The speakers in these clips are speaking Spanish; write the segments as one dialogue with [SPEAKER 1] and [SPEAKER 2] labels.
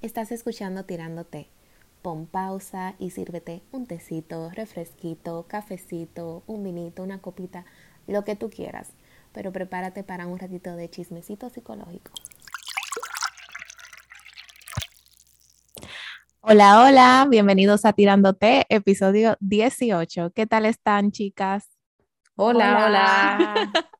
[SPEAKER 1] Estás escuchando Tirándote. Pon pausa y sírvete un tecito, refresquito, cafecito, un vinito, una copita, lo que tú quieras. Pero prepárate para un ratito de chismecito psicológico. Hola, hola, bienvenidos a Tirándote, episodio 18. ¿Qué tal están, chicas?
[SPEAKER 2] Hola, hola.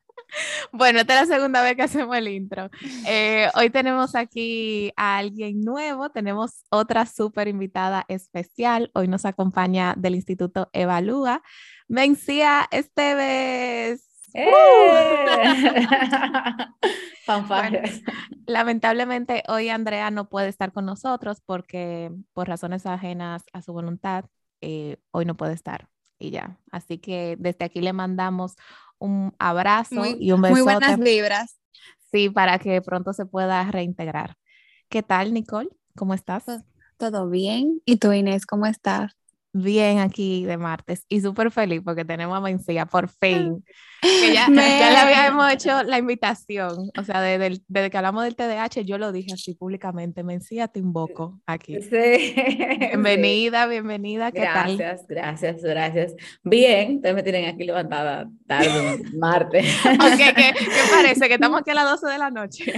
[SPEAKER 1] Bueno, esta es la segunda vez que hacemos el intro. Eh, hoy tenemos aquí a alguien nuevo, tenemos otra súper invitada especial. Hoy nos acompaña del Instituto Evalúa, Mencía Esteves. ¡Eh! lamentablemente hoy Andrea no puede estar con nosotros porque por razones ajenas a su voluntad, eh, hoy no puede estar y ya. Así que desde aquí le mandamos un abrazo y un beso.
[SPEAKER 2] Muy buenas vibras.
[SPEAKER 1] Sí, para que pronto se pueda reintegrar. ¿Qué tal, Nicole? ¿Cómo estás?
[SPEAKER 2] Todo bien. ¿Y tú, Inés, cómo estás?
[SPEAKER 1] Bien aquí de martes y súper feliz porque tenemos a Mencía por fin. Que ya, ya, le habíamos hecho la invitación, o sea, desde, desde, que hablamos del TDAH, yo lo dije así públicamente, Mencía, te invoco aquí. Sí. Bienvenida, bienvenida, ¿qué
[SPEAKER 2] gracias, tal? Gracias, gracias, Bien, ustedes me tienen aquí levantada tarde, martes.
[SPEAKER 1] ok, ¿qué, ¿qué parece? Que estamos aquí a las 12 de la noche.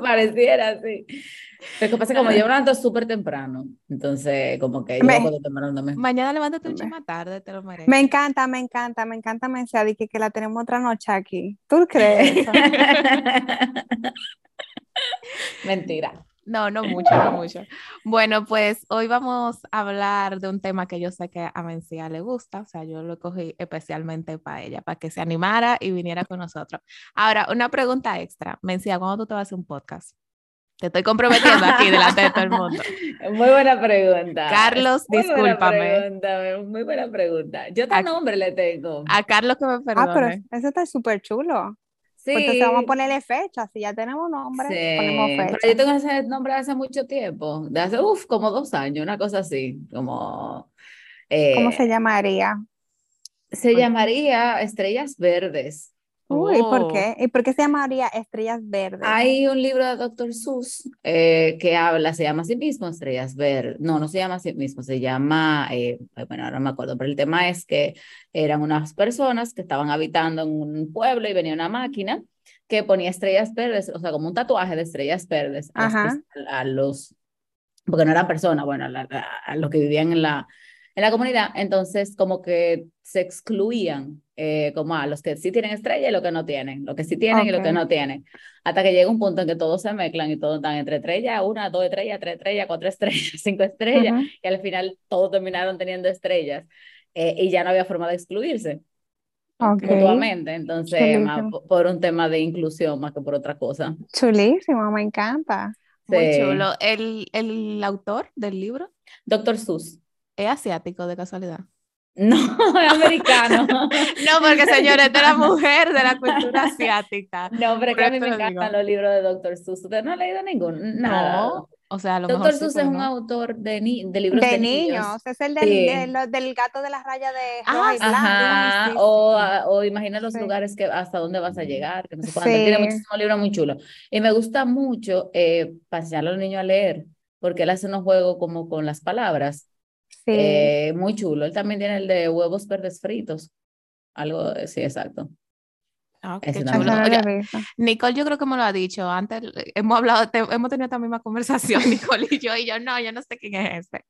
[SPEAKER 2] Pareciera, sí. Pero que pasa como yo me levanto súper temprano, entonces como que yo me, puedo
[SPEAKER 1] temprano Mañana levántate un más tarde, te lo mereces.
[SPEAKER 3] Me encanta, me encanta, me encanta Mensaje que, que la tenemos otra noche aquí. ¿Tú crees
[SPEAKER 2] Mentira.
[SPEAKER 1] No, no mucho, no mucho. Bueno, pues hoy vamos a hablar de un tema que yo sé que a Mencía le gusta, o sea, yo lo cogí especialmente para ella, para que se animara y viniera con nosotros. Ahora, una pregunta extra. Mencía, ¿cuándo tú te vas a hacer un podcast? Te estoy comprometiendo aquí delante de todo el mundo.
[SPEAKER 2] Muy buena pregunta.
[SPEAKER 1] Carlos, muy discúlpame.
[SPEAKER 2] Buena pregunta, muy buena pregunta. Yo tal nombre le tengo.
[SPEAKER 1] A Carlos que me perdone. Ah, pero
[SPEAKER 3] eso está súper chulo. Sí. Pues entonces vamos a ponerle fecha, si ya tenemos nombre, sí. ponemos fecha.
[SPEAKER 2] Pero yo tengo ese nombre hace mucho tiempo, de hace, uff, como dos años, una cosa así, como...
[SPEAKER 3] Eh, ¿Cómo se llamaría?
[SPEAKER 2] Se llamaría Estrellas Verdes.
[SPEAKER 3] Uy, ¿por oh. qué? ¿Y por qué se llamaría Estrellas Verdes?
[SPEAKER 2] Hay un libro de Dr. Seuss eh, que habla, se llama a sí mismo Estrellas Verdes. No, no se llama a sí mismo, se llama, eh, bueno, ahora no me acuerdo, pero el tema es que eran unas personas que estaban habitando en un pueblo y venía una máquina que ponía estrellas verdes, o sea, como un tatuaje de estrellas verdes a, los, porque no eran personas, bueno, a los que vivían en la, en la comunidad, entonces como que se excluían eh, como a los que sí tienen estrella y los que no tienen, los que sí tienen y los que no tienen, hasta que llega un punto en que todos se mezclan y todos están entre estrellas, una, dos estrellas, tres estrellas, cuatro estrellas, cinco estrellas, y al final todos terminaron teniendo estrellas eh, y ya no había forma de excluirse. mutuamente, entonces por un tema de inclusión más que por otra cosa.
[SPEAKER 3] Chulísimo, me encanta.
[SPEAKER 1] Muy chulo. ¿El, ¿El autor del libro?
[SPEAKER 2] Doctor Sus.
[SPEAKER 1] ¿Es asiático de casualidad?
[SPEAKER 2] No, es americano.
[SPEAKER 1] no, porque señores, de la mujer de la cultura asiática.
[SPEAKER 2] No, pero que a mí me encantan los libros de Dr. Seuss. ¿Usted no ha leído ningún? Nada. No,
[SPEAKER 1] o sea, lo
[SPEAKER 2] Dr. Seuss es un autor de, ni de libros de, de niños.
[SPEAKER 3] Es el del, del, gato de la raya de ah,
[SPEAKER 2] Ajá. o, o, imagina los lugares que hasta dónde vas a llegar, que no sé Tiene muchísimos libros muy chulos. Y me gusta mucho eh, pasear a los niños a leer, porque él hace unos juegos como con las palabras. Sí. Eh, muy chulo. Él también tiene el de huevos verdes fritos. Algo, sí, exacto.
[SPEAKER 1] Ah, Nicole, yo creo que me lo ha dicho antes. Hemos hablado, hemos tenido esta misma conversación, Nicole y yo, y yo no, yo no sé quién es ese.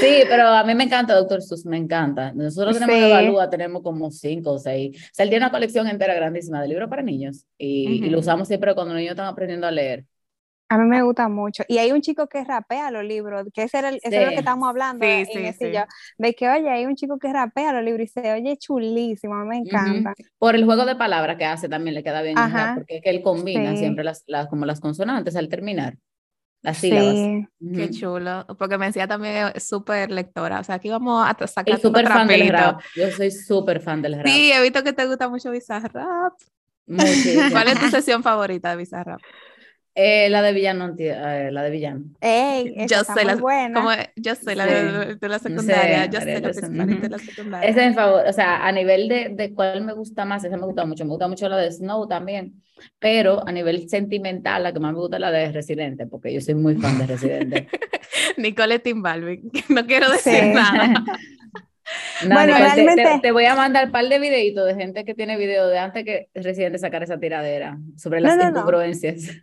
[SPEAKER 2] Sí, pero a mí me encanta, doctor Sus, me encanta. Nosotros tenemos sí. Evalúa, tenemos como cinco o seis. O sea, él tiene una colección entera grandísima de libros para niños y, y lo usamos siempre cuando los niños están aprendiendo a leer.
[SPEAKER 3] A mí me gusta mucho. Y hay un chico que rapea los libros, que ese, era el, es lo que estamos hablando. Sí, sí, sí. de que, oye, hay un chico que rapea los libros y se oye chulísimo, a mí me encanta.
[SPEAKER 2] Por el juego de palabras que hace también le queda bien, porque es que él combina siempre las, las, como las consonantes al terminar. Las sílabas.
[SPEAKER 1] Qué chulo, porque me decía también súper lectora, o sea, aquí vamos a sacar
[SPEAKER 2] súper fan del rap. Yo soy súper fan del rap.
[SPEAKER 1] Sí, he visto que te gusta mucho Bizarrap. ¿Cuál es tu sesión favorita de Bizarrap?
[SPEAKER 2] Eh, la de villano, eh, la de villano.
[SPEAKER 1] yo soy la, como, yo soy la de, la secundaria, yo soy la de la secundaria.
[SPEAKER 2] Esa es mi favor, o sea, a nivel de, de cuál me gusta más, esa me gusta mucho, me gusta mucho la de Snow también, pero a nivel sentimental, la que más me gusta es la de Residente, porque yo soy muy fan de Residente.
[SPEAKER 1] Nicole Tim Balvin, no quiero decir nada.
[SPEAKER 2] bueno, realmente... Te, voy a mandar un par de videitos de gente que tiene video de antes que Residente sacar esa tiradera sobre las incongruencias.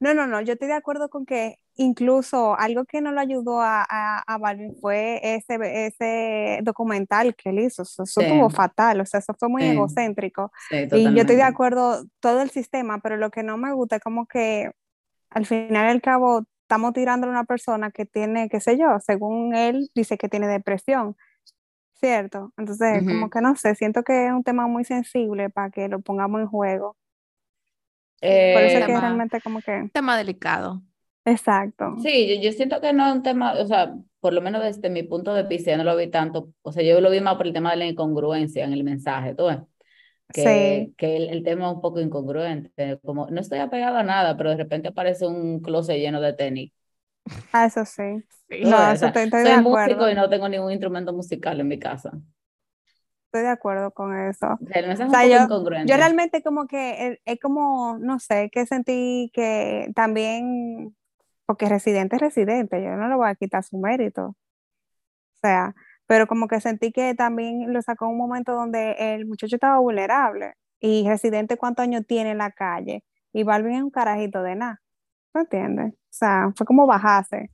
[SPEAKER 3] No, no, no, yo estoy de acuerdo con que incluso algo que no lo ayudó a, a, Balvin fue ese, ese documental que él hizo. Eso, estuvo fatal, o sea, eso fue muy egocéntrico. y yo estoy de acuerdo todo el sistema, pero lo que no me gusta es como que al final y al cabo estamos tirando a una persona que tiene, qué sé yo, según él dice que tiene depresión. ¿Cierto? Entonces, como que no sé, siento que es un tema muy sensible para que lo pongamos en juego. Por eso es que realmente como que... Un
[SPEAKER 1] tema delicado.
[SPEAKER 3] Exacto.
[SPEAKER 2] Sí, yo, siento que no es un tema, o sea, por lo menos desde mi punto de vista, yo no lo vi tanto, o sea, yo lo vi más por el tema de la incongruencia en el mensaje, ¿tú ves? Que, sí. que el, tema es un poco incongruente, como no estoy apegado a nada, pero de repente aparece un closet lleno de tenis.
[SPEAKER 3] Ah, eso sí. No, eso estoy, estoy
[SPEAKER 2] soy músico y no tengo ningún instrumento musical en mi casa
[SPEAKER 3] estoy de acuerdo con eso. O sea, yo, yo, realmente como que es, como, no sé, que sentí que también, porque residente es residente, yo no le voy a quitar su mérito. O sea, pero como que sentí que también lo sacó un momento donde el muchacho estaba vulnerable y residente cuántos años tiene en la calle y Balvin es un carajito de nada. ¿Me entiendes? O sea, fue como bajarse.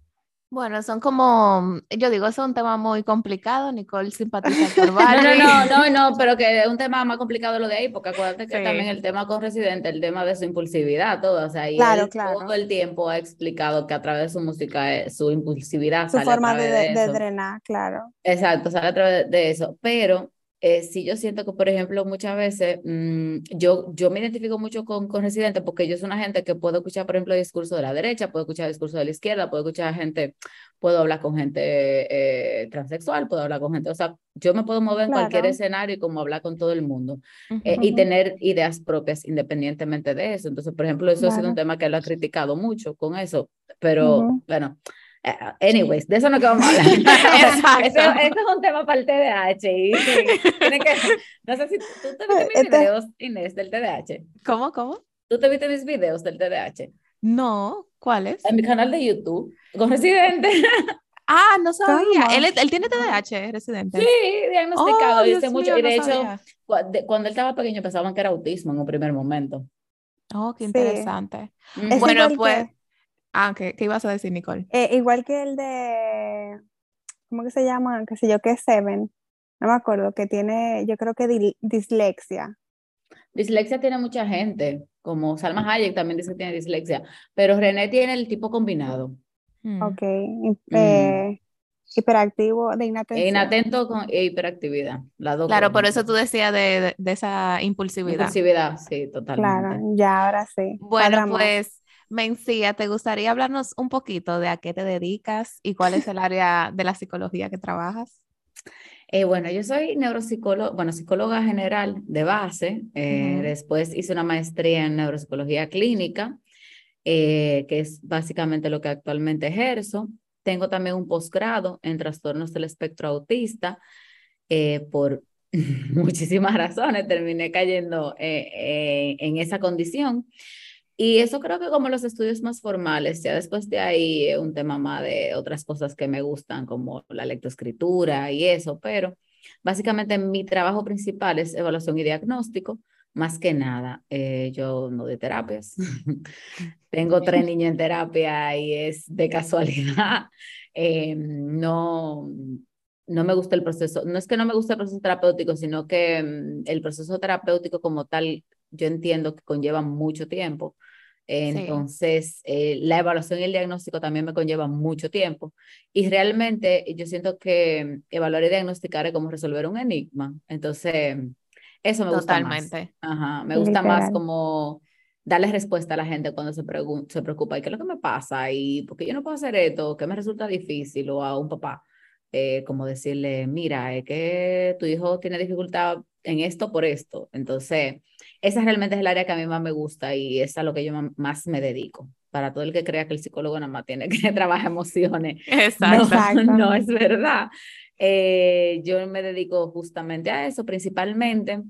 [SPEAKER 1] Bueno, son como, yo digo, es un tema muy complicado, Nicole simpatiza por Barbie.
[SPEAKER 2] No, no, no, no, pero que es un tema más complicado lo de ahí, porque acuérdate que también el tema con Residente, el tema de su impulsividad, todo, o sea, y él todo el tiempo ha explicado que a través de su música, eh, su impulsividad
[SPEAKER 3] su forma de, de, drenar, claro.
[SPEAKER 2] Exacto, sale a través de eso, pero eh, sí yo siento que, por ejemplo, muchas veces mm, yo, yo me identifico mucho con, con Residente porque yo soy una gente que puedo escuchar, por ejemplo, el discurso de la derecha, puedo escuchar el discurso de la izquierda, puedo escuchar gente, puedo hablar con gente eh, transexual, puedo hablar con gente, o sea, yo me puedo mover en cualquier escenario y como hablar con todo el mundo eh, y tener ideas propias independientemente de eso. Entonces, por ejemplo, eso ha sido un tema que él ha criticado mucho con eso, pero bueno. Eh, anyways, de eso no que vamos a hablar. Eso, es un tema para el TDAH. Y, tiene que, no sé si tú te viste mis este videos, Inés, del TDAH.
[SPEAKER 1] ¿Cómo, cómo?
[SPEAKER 2] ¿Tú te viste mis videos del TDAH?
[SPEAKER 1] No, ¿cuáles?
[SPEAKER 2] En mi canal de YouTube, con Residente.
[SPEAKER 1] Ah, no sabía. Él, él, tiene TDAH, Residente.
[SPEAKER 2] Sí, diagnosticado. Oh, dice mucho. y de hecho, cuando él estaba pequeño pensaban que era autismo en un primer momento.
[SPEAKER 1] Oh, qué interesante. Bueno, pues... Ah, ¿qué, ¿qué, ibas a decir, Nicole?
[SPEAKER 3] Eh, igual que el de, ¿cómo que se llama? ¿Qué sé yo, que es Seven. No me acuerdo, que tiene, yo creo que dislexia.
[SPEAKER 2] Dislexia tiene mucha gente, como Salma Hayek también dice que tiene dislexia, pero René tiene el tipo combinado.
[SPEAKER 3] Hmm. Ok. Mm. Eh, hiperactivo de inatención.
[SPEAKER 2] Inatento con e hiperactividad.
[SPEAKER 1] claro, por eso tú decías de, de, esa impulsividad.
[SPEAKER 2] Impulsividad, sí, totalmente.
[SPEAKER 3] Claro, ya ahora sí.
[SPEAKER 1] Bueno, pues Mencía, ¿te gustaría hablarnos un poquito de a qué te dedicas y cuál es el área de la psicología que trabajas?
[SPEAKER 2] Eh, bueno, yo soy neuropsicóloga, bueno, psicóloga general de base. Eh, después hice una maestría en neuropsicología clínica, eh, que es básicamente lo que actualmente ejerzo. Tengo también un posgrado en trastornos del espectro autista. por muchísimas razones terminé cayendo en esa condición. Y eso creo que como los estudios más formales, ya después de ahí un tema más de otras cosas que me gustan, como la lectoescritura y eso, pero básicamente mi trabajo principal es evaluación y diagnóstico, más que nada. Eh, yo no de terapias. Tengo tres niños en terapia y es de casualidad. Eh, no, no me gusta el proceso, no es que no me guste el proceso terapéutico, sino que mm, el proceso terapéutico como tal, yo entiendo que conlleva mucho tiempo. Entonces, eh, la evaluación y el diagnóstico también me conlleva mucho tiempo. Y realmente yo siento que evaluar y diagnosticar es como resolver un enigma. Entonces, eso me gusta más. Ajá, me gusta más como darle respuesta a la gente cuando se, se preocupa, ¿y qué es lo que me pasa? ¿Y por qué yo no puedo hacer esto? ¿Qué me resulta difícil? O a un papá, eh, como decirle, mira, es que tu hijo tiene dificultad en esto por esto. Entonces, esa realmente es el área que a mí más me gusta y es a lo que yo más me dedico. Para todo el que crea que el psicólogo nada más tiene que trabajar emociones. Exacto. No, es verdad. Eh, yo me dedico justamente a eso, principalmente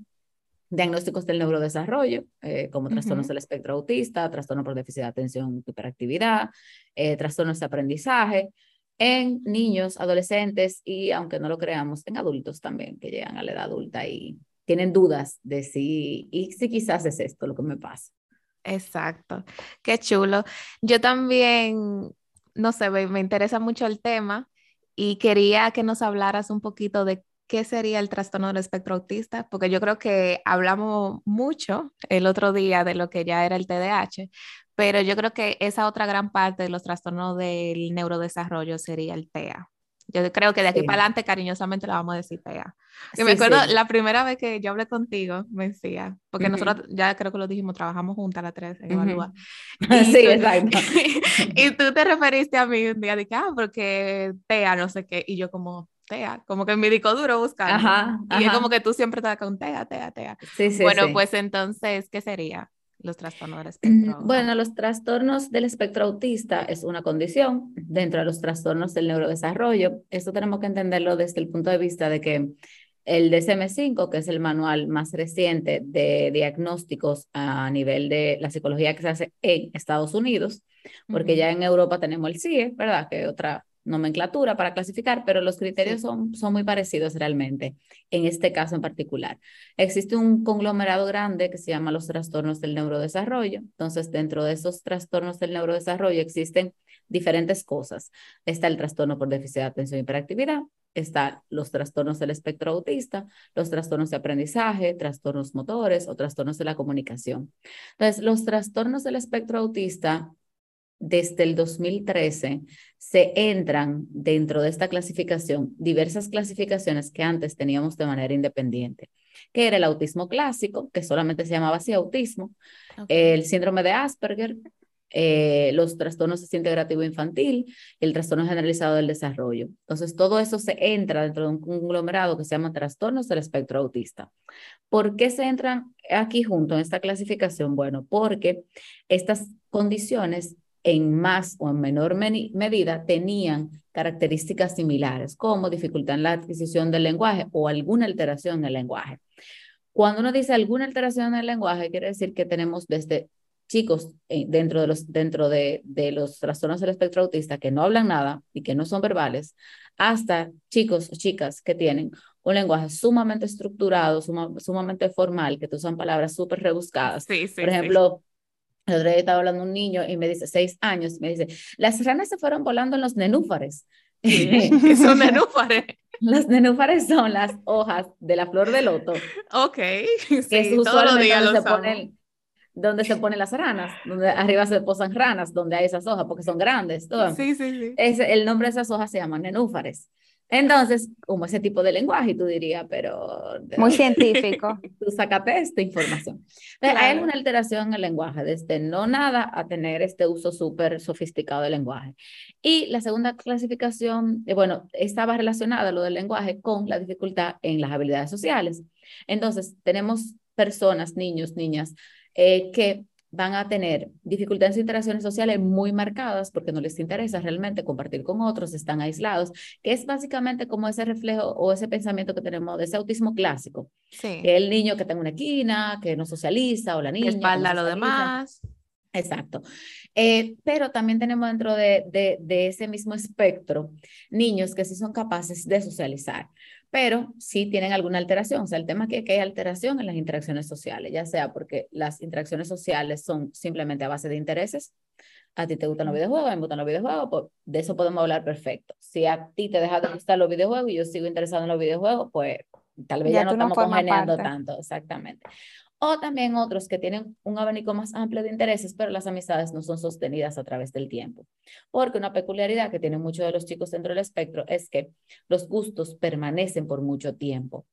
[SPEAKER 2] diagnósticos del neurodesarrollo, eh, como trastornos del espectro autista, trastorno por déficit de atención, hiperactividad, eh, trastornos de aprendizaje, en niños, adolescentes y, aunque no lo creamos, en adultos también que llegan a la edad adulta y tienen dudas de si, y si quizás es esto lo que me pasa.
[SPEAKER 1] Exacto, qué chulo. Yo también, no sé, me, interesa mucho el tema y quería que nos hablaras un poquito de qué sería el trastorno del espectro autista, porque yo creo que hablamos mucho el otro día de lo que ya era el TDAH, pero yo creo que esa otra gran parte de los trastornos del neurodesarrollo sería el TEA. Yo creo que de aquí para adelante cariñosamente le vamos a decir TEA. Y me acuerdo la primera vez que yo hablé contigo, me decía, porque nosotros ya creo que lo dijimos, trabajamos juntas las tres en Evalúa. sí, exacto. y tú te referiste a mí un día, dije, ah, porque TEA, no sé qué, y yo como, TEA, como que mi disco duro buscando. Ajá, y es como que tú siempre estás con TEA, TEA, TEA. Sí, sí, bueno, pues entonces, ¿qué sería? Los trastornos del espectro?
[SPEAKER 2] Bueno, los trastornos del espectro autista es una condición dentro de los trastornos del neurodesarrollo. Esto tenemos que entenderlo desde el punto de vista de que el DSM-5, que es el manual más reciente de diagnósticos a nivel de la psicología que se hace en Estados Unidos, porque ya en Europa tenemos el CIE, ¿verdad? Que otra nomenclatura para clasificar, pero los criterios son, son muy parecidos realmente, en este caso en particular. Existe un conglomerado grande que se llama los trastornos del neurodesarrollo. Entonces, dentro de esos trastornos del neurodesarrollo existen diferentes cosas. Está el trastorno por déficit de atención y hiperactividad, están los trastornos del espectro autista, los trastornos de aprendizaje, trastornos motores o trastornos de la comunicación. Entonces, los trastornos del espectro autista desde el 2013 se entran dentro de esta clasificación diversas clasificaciones que antes teníamos de manera independiente, que era el autismo clásico, que solamente se llamaba así autismo, el síndrome de Asperger, eh, los trastornos integrativo infantil el trastorno generalizado del desarrollo. Entonces, todo eso se entra dentro de un conglomerado que se llama trastornos del espectro autista. ¿Por qué se entran aquí junto en esta clasificación? Bueno, porque estas condiciones en más o en menor medida tenían características similares, como dificultad en la adquisición del lenguaje o alguna alteración en el lenguaje. Cuando uno dice alguna alteración en el lenguaje, quiere decir que tenemos desde chicos eh, dentro, de los, dentro de, de los trastornos del espectro autista que no hablan nada y que no son verbales, hasta chicos o chicas que tienen un lenguaje sumamente estructurado, sumamente formal, que usan palabras súper rebuscadas. Sí, sí, Por ejemplo, el otro día estaba hablando un niño y me dice, seis años, me dice, las ranas se fueron volando en los nenúfares.
[SPEAKER 1] ¿Qué son nenúfares?
[SPEAKER 2] Los nenúfares son las hojas de la flor de loto.
[SPEAKER 1] Ok,
[SPEAKER 2] sí, es días donde se ponen donde se ponen las ranas, donde arriba se posan ranas, donde hay esas hojas, porque son grandes.
[SPEAKER 1] Sí, sí, sí.
[SPEAKER 2] Es, el nombre de esas hojas se llama nenúfares. Entonces, como ese tipo de lenguaje, tú dirías, pero...
[SPEAKER 3] Muy científico.
[SPEAKER 2] Tú sacaste esta información. Hay alguna alteración en el lenguaje, desde no nada a tener este uso súper sofisticado del lenguaje. Y la segunda clasificación, eh, bueno, estaba relacionada lo del lenguaje con la dificultad en las habilidades sociales. Entonces, tenemos personas, niños, niñas, eh, que van a tener dificultades en interacciones sociales muy marcadas porque no les interesa realmente compartir con otros, están aislados, que es básicamente como ese reflejo o ese pensamiento que tenemos de ese autismo clásico. Sí. el niño que está en una esquina, que no socializa, o la niña. Que
[SPEAKER 1] espalda a lo demás.
[SPEAKER 2] Exacto. Eh, pero también tenemos dentro de, de, de, ese mismo espectro niños que sí son capaces de socializar pero sí tienen alguna alteración. O sea, el tema es que, hay alteración en las interacciones sociales, ya sea porque las interacciones sociales son simplemente a base de intereses. A ti te gustan los videojuegos, a mí me gustan los videojuegos, pues de eso podemos hablar perfecto. Si a ti te deja de gustar los videojuegos y yo sigo interesado en los videojuegos, pues tal vez ya, no estamos congeniando tanto, exactamente o también otros que tienen un abanico más amplio de intereses, pero las amistades no son sostenidas a través del tiempo. Porque una peculiaridad que tienen muchos de los chicos dentro del espectro es que los gustos permanecen por mucho tiempo,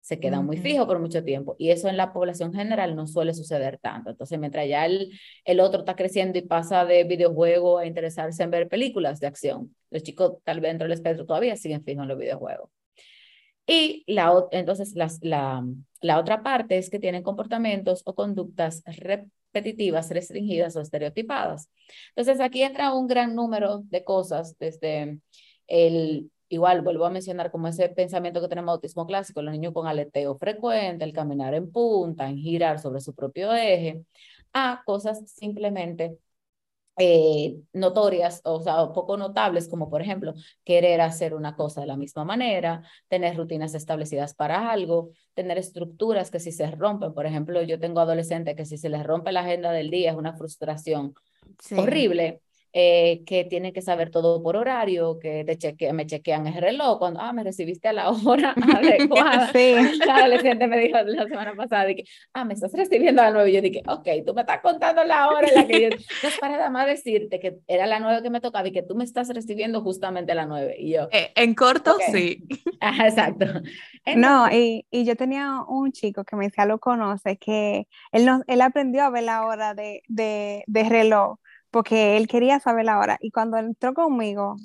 [SPEAKER 2] se quedan muy fijos por mucho tiempo y eso en la población general no suele suceder tanto. Entonces, mientras ya el, el otro está creciendo y pasa de videojuego a interesarse en ver películas de acción, los chicos tal vez dentro del espectro todavía siguen fijos en los videojuegos. Y la, entonces la, la otra parte es que tienen comportamientos o conductas repetitivas, restringidas o estereotipadas. Entonces aquí entra un gran número de cosas, desde el, igual vuelvo a mencionar como ese pensamiento que tenemos autismo clásico, los niños con aleteo frecuente, el caminar en punta, en girar sobre su propio eje, a cosas simplemente eh, notorias, o sea, poco notables, como por ejemplo querer hacer una cosa de la misma manera, tener rutinas establecidas para algo, tener estructuras que si se rompen, por ejemplo, yo tengo adolescentes que si se les rompe la agenda del día es una frustración horrible. Eh, que tienen que saber todo por horario, que te cheque, me chequean el reloj, cuando, ah, me recibiste a la hora adecuada. sí. La adolescente me dijo la semana pasada, que, ah, me estás recibiendo a las nueve, y yo dije, ok, tú me estás contando la hora en la que yo, entonces para nada más decirte que era la nueve que me tocaba y que tú me estás recibiendo justamente a las nueve, y yo.
[SPEAKER 1] Eh, en corto, sí.
[SPEAKER 2] Ajá, exacto.
[SPEAKER 3] no, y, y, yo tenía un chico que me decía, lo conoce, que él, no, él aprendió a ver la hora de, de, de reloj porque él quería saber la hora. Y cuando entró conmigo,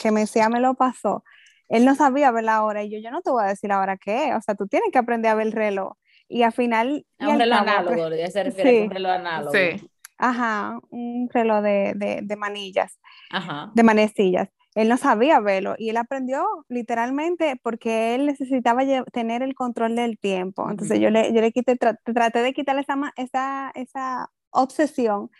[SPEAKER 3] que me decía, me lo pasó, él no sabía ver la hora. Y yo, yo no te voy a decir la hora qué es. O sea, tú tienes que aprender a ver el reloj. Y al final...
[SPEAKER 2] A un reloj análogo, ya se refiere a un reloj análogo. Sí.
[SPEAKER 3] Ajá, un reloj de, de, de manillas, Ajá. de manecillas. Él no sabía verlo y él aprendió literalmente porque él necesitaba tener el control del tiempo. Entonces yo le, yo le quité, traté de quitarle esa, esa, esa obsesión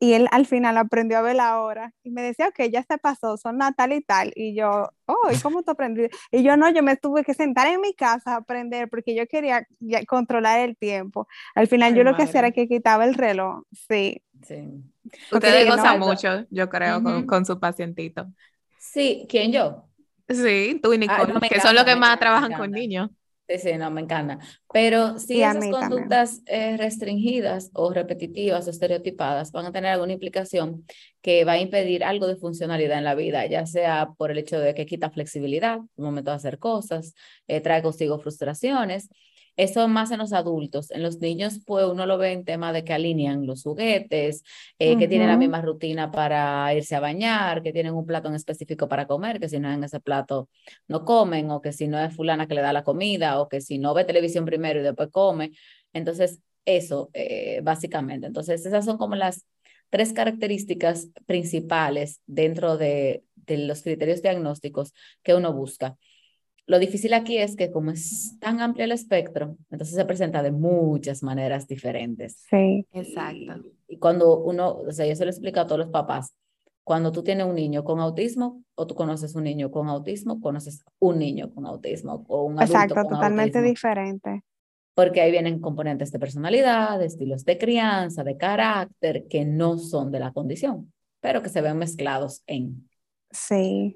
[SPEAKER 3] y él al final aprendió a ver la hora y me decía, ok, ya se pasó, son natal y tal. Y yo, oh, ¿y cómo tú aprendiste? Y yo no, yo me tuve que sentar en mi casa a aprender porque yo quería controlar el tiempo. Al final yo lo que hacía era que quitaba el reloj, sí.
[SPEAKER 1] Sí. Ustedes gozan mucho, yo creo, con, con, su pacientito.
[SPEAKER 2] Sí, ¿quién yo?
[SPEAKER 1] Sí, tú y Nicole, que son los que más trabajan con niños.
[SPEAKER 2] Sí, sí, no, me encanta. Pero si esas conductas eh, restringidas o repetitivas o estereotipadas van a tener alguna implicación que va a impedir algo de funcionalidad en la vida, ya sea por el hecho de que quita flexibilidad, el momento de hacer cosas, eh, trae consigo frustraciones, eso más en los adultos. En los niños, pues uno lo ve en tema de que alinean los juguetes, eh, que tienen la misma rutina para irse a bañar, que tienen un plato en específico para comer, que si no en ese plato no comen, o que si no es fulana que le da la comida, o que si no ve televisión primero y después come. Entonces, eso, eh, básicamente. Entonces, esas son como las tres características principales dentro de, de los criterios diagnósticos que uno busca. Lo difícil aquí es que como es tan amplio el espectro, entonces se presenta de muchas maneras diferentes.
[SPEAKER 3] Sí,
[SPEAKER 1] exacto.
[SPEAKER 2] Y, cuando uno, o sea, yo se lo explico a todos los papás, cuando tú tienes un niño con autismo o tú conoces un niño con autismo, conoces un niño con autismo o un adulto
[SPEAKER 3] Exacto, totalmente diferente.
[SPEAKER 2] Porque ahí vienen componentes de personalidad, de estilos de crianza, de carácter, que no son de la condición, pero que se ven mezclados en.
[SPEAKER 3] Sí.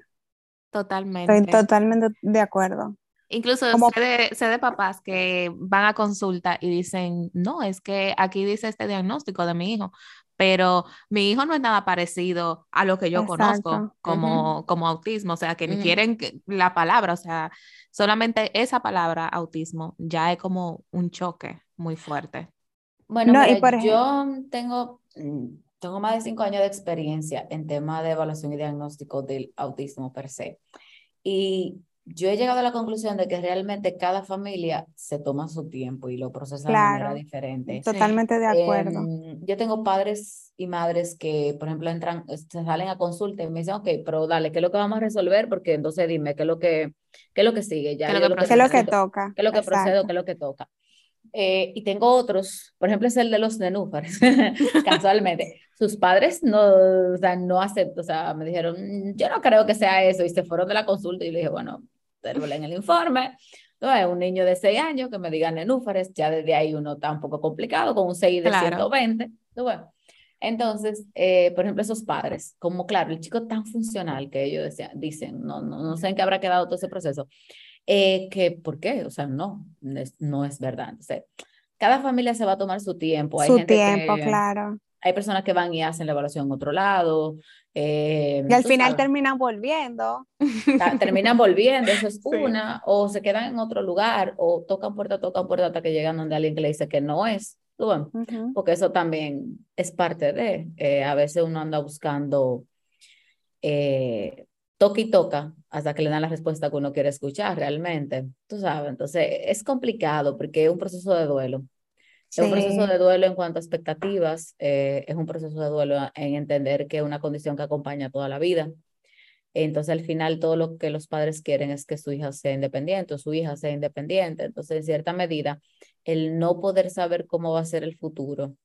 [SPEAKER 1] Totalmente.
[SPEAKER 3] Estoy totalmente de acuerdo.
[SPEAKER 1] Incluso sé, de, sé, de, papás que van a consulta y dicen, no, es que aquí dice este diagnóstico de mi hijo, pero mi hijo no es nada parecido a lo que yo conozco como, como autismo, o sea, que ni quieren la palabra, o sea, solamente esa palabra autismo ya es como un choque muy fuerte.
[SPEAKER 2] Bueno, yo tengo mm, tengo más de cinco años de experiencia en tema de evaluación y diagnóstico del autismo per se. Y yo he llegado a la conclusión de que realmente cada familia se toma su tiempo y lo procesa de manera diferente.
[SPEAKER 3] Totalmente de acuerdo.
[SPEAKER 2] Em, yo tengo padres y madres que, por ejemplo, entran, se salen a consulta y me dicen, ok, pero dale, ¿qué es lo que vamos a resolver? Porque entonces dime, ¿qué es lo que, qué es lo que sigue? Ya,
[SPEAKER 3] ¿Qué es lo que, lo que toca?
[SPEAKER 2] ¿Qué es lo que procedo? ¿Qué es lo que toca? Eh, y tengo otros, por ejemplo, es el de los nenúfares, casualmente. Sus padres no, o sea, no aceptan, o sea, me dijeron, mm, yo no creo que sea eso, y se fueron de la consulta y le dije, bueno, en el informe. No, es un niño de 6 años que me diga nenúfares, ya desde ahí uno está un poco complicado, con un 6 de 120. Bueno, entonces, eh, por ejemplo, esos padres, como claro, el chico tan funcional que ellos decían, dicen, no, no, no sé en qué habrá quedado todo ese proceso, eh, que, ¿por qué? O sea, no, no es verdad. Entonces, cada familia se va a tomar su tiempo.
[SPEAKER 3] Hay su tiempo, claro.
[SPEAKER 2] Hay personas que van y hacen la evaluación en otro lado.
[SPEAKER 3] Eh, y al final terminan volviendo.
[SPEAKER 2] Terminan volviendo, eso es una, o se quedan en otro lugar, o tocan puerta, tocan puerta hasta que llegan donde alguien que le dice que no es. Porque eso también es parte de, eh, a veces uno anda buscando eh, toca y toca hasta que le dan la respuesta que uno quiere escuchar realmente. Tú sabes, entonces es complicado porque es un proceso de duelo. Es un proceso de duelo en cuanto a expectativas, eh, es un proceso de duelo en entender que es una condición que acompaña toda la vida. Entonces, al final, todo lo que los padres quieren es que su hija sea independiente o su hija sea independiente. Entonces, en cierta medida, el no poder saber cómo va a ser el futuro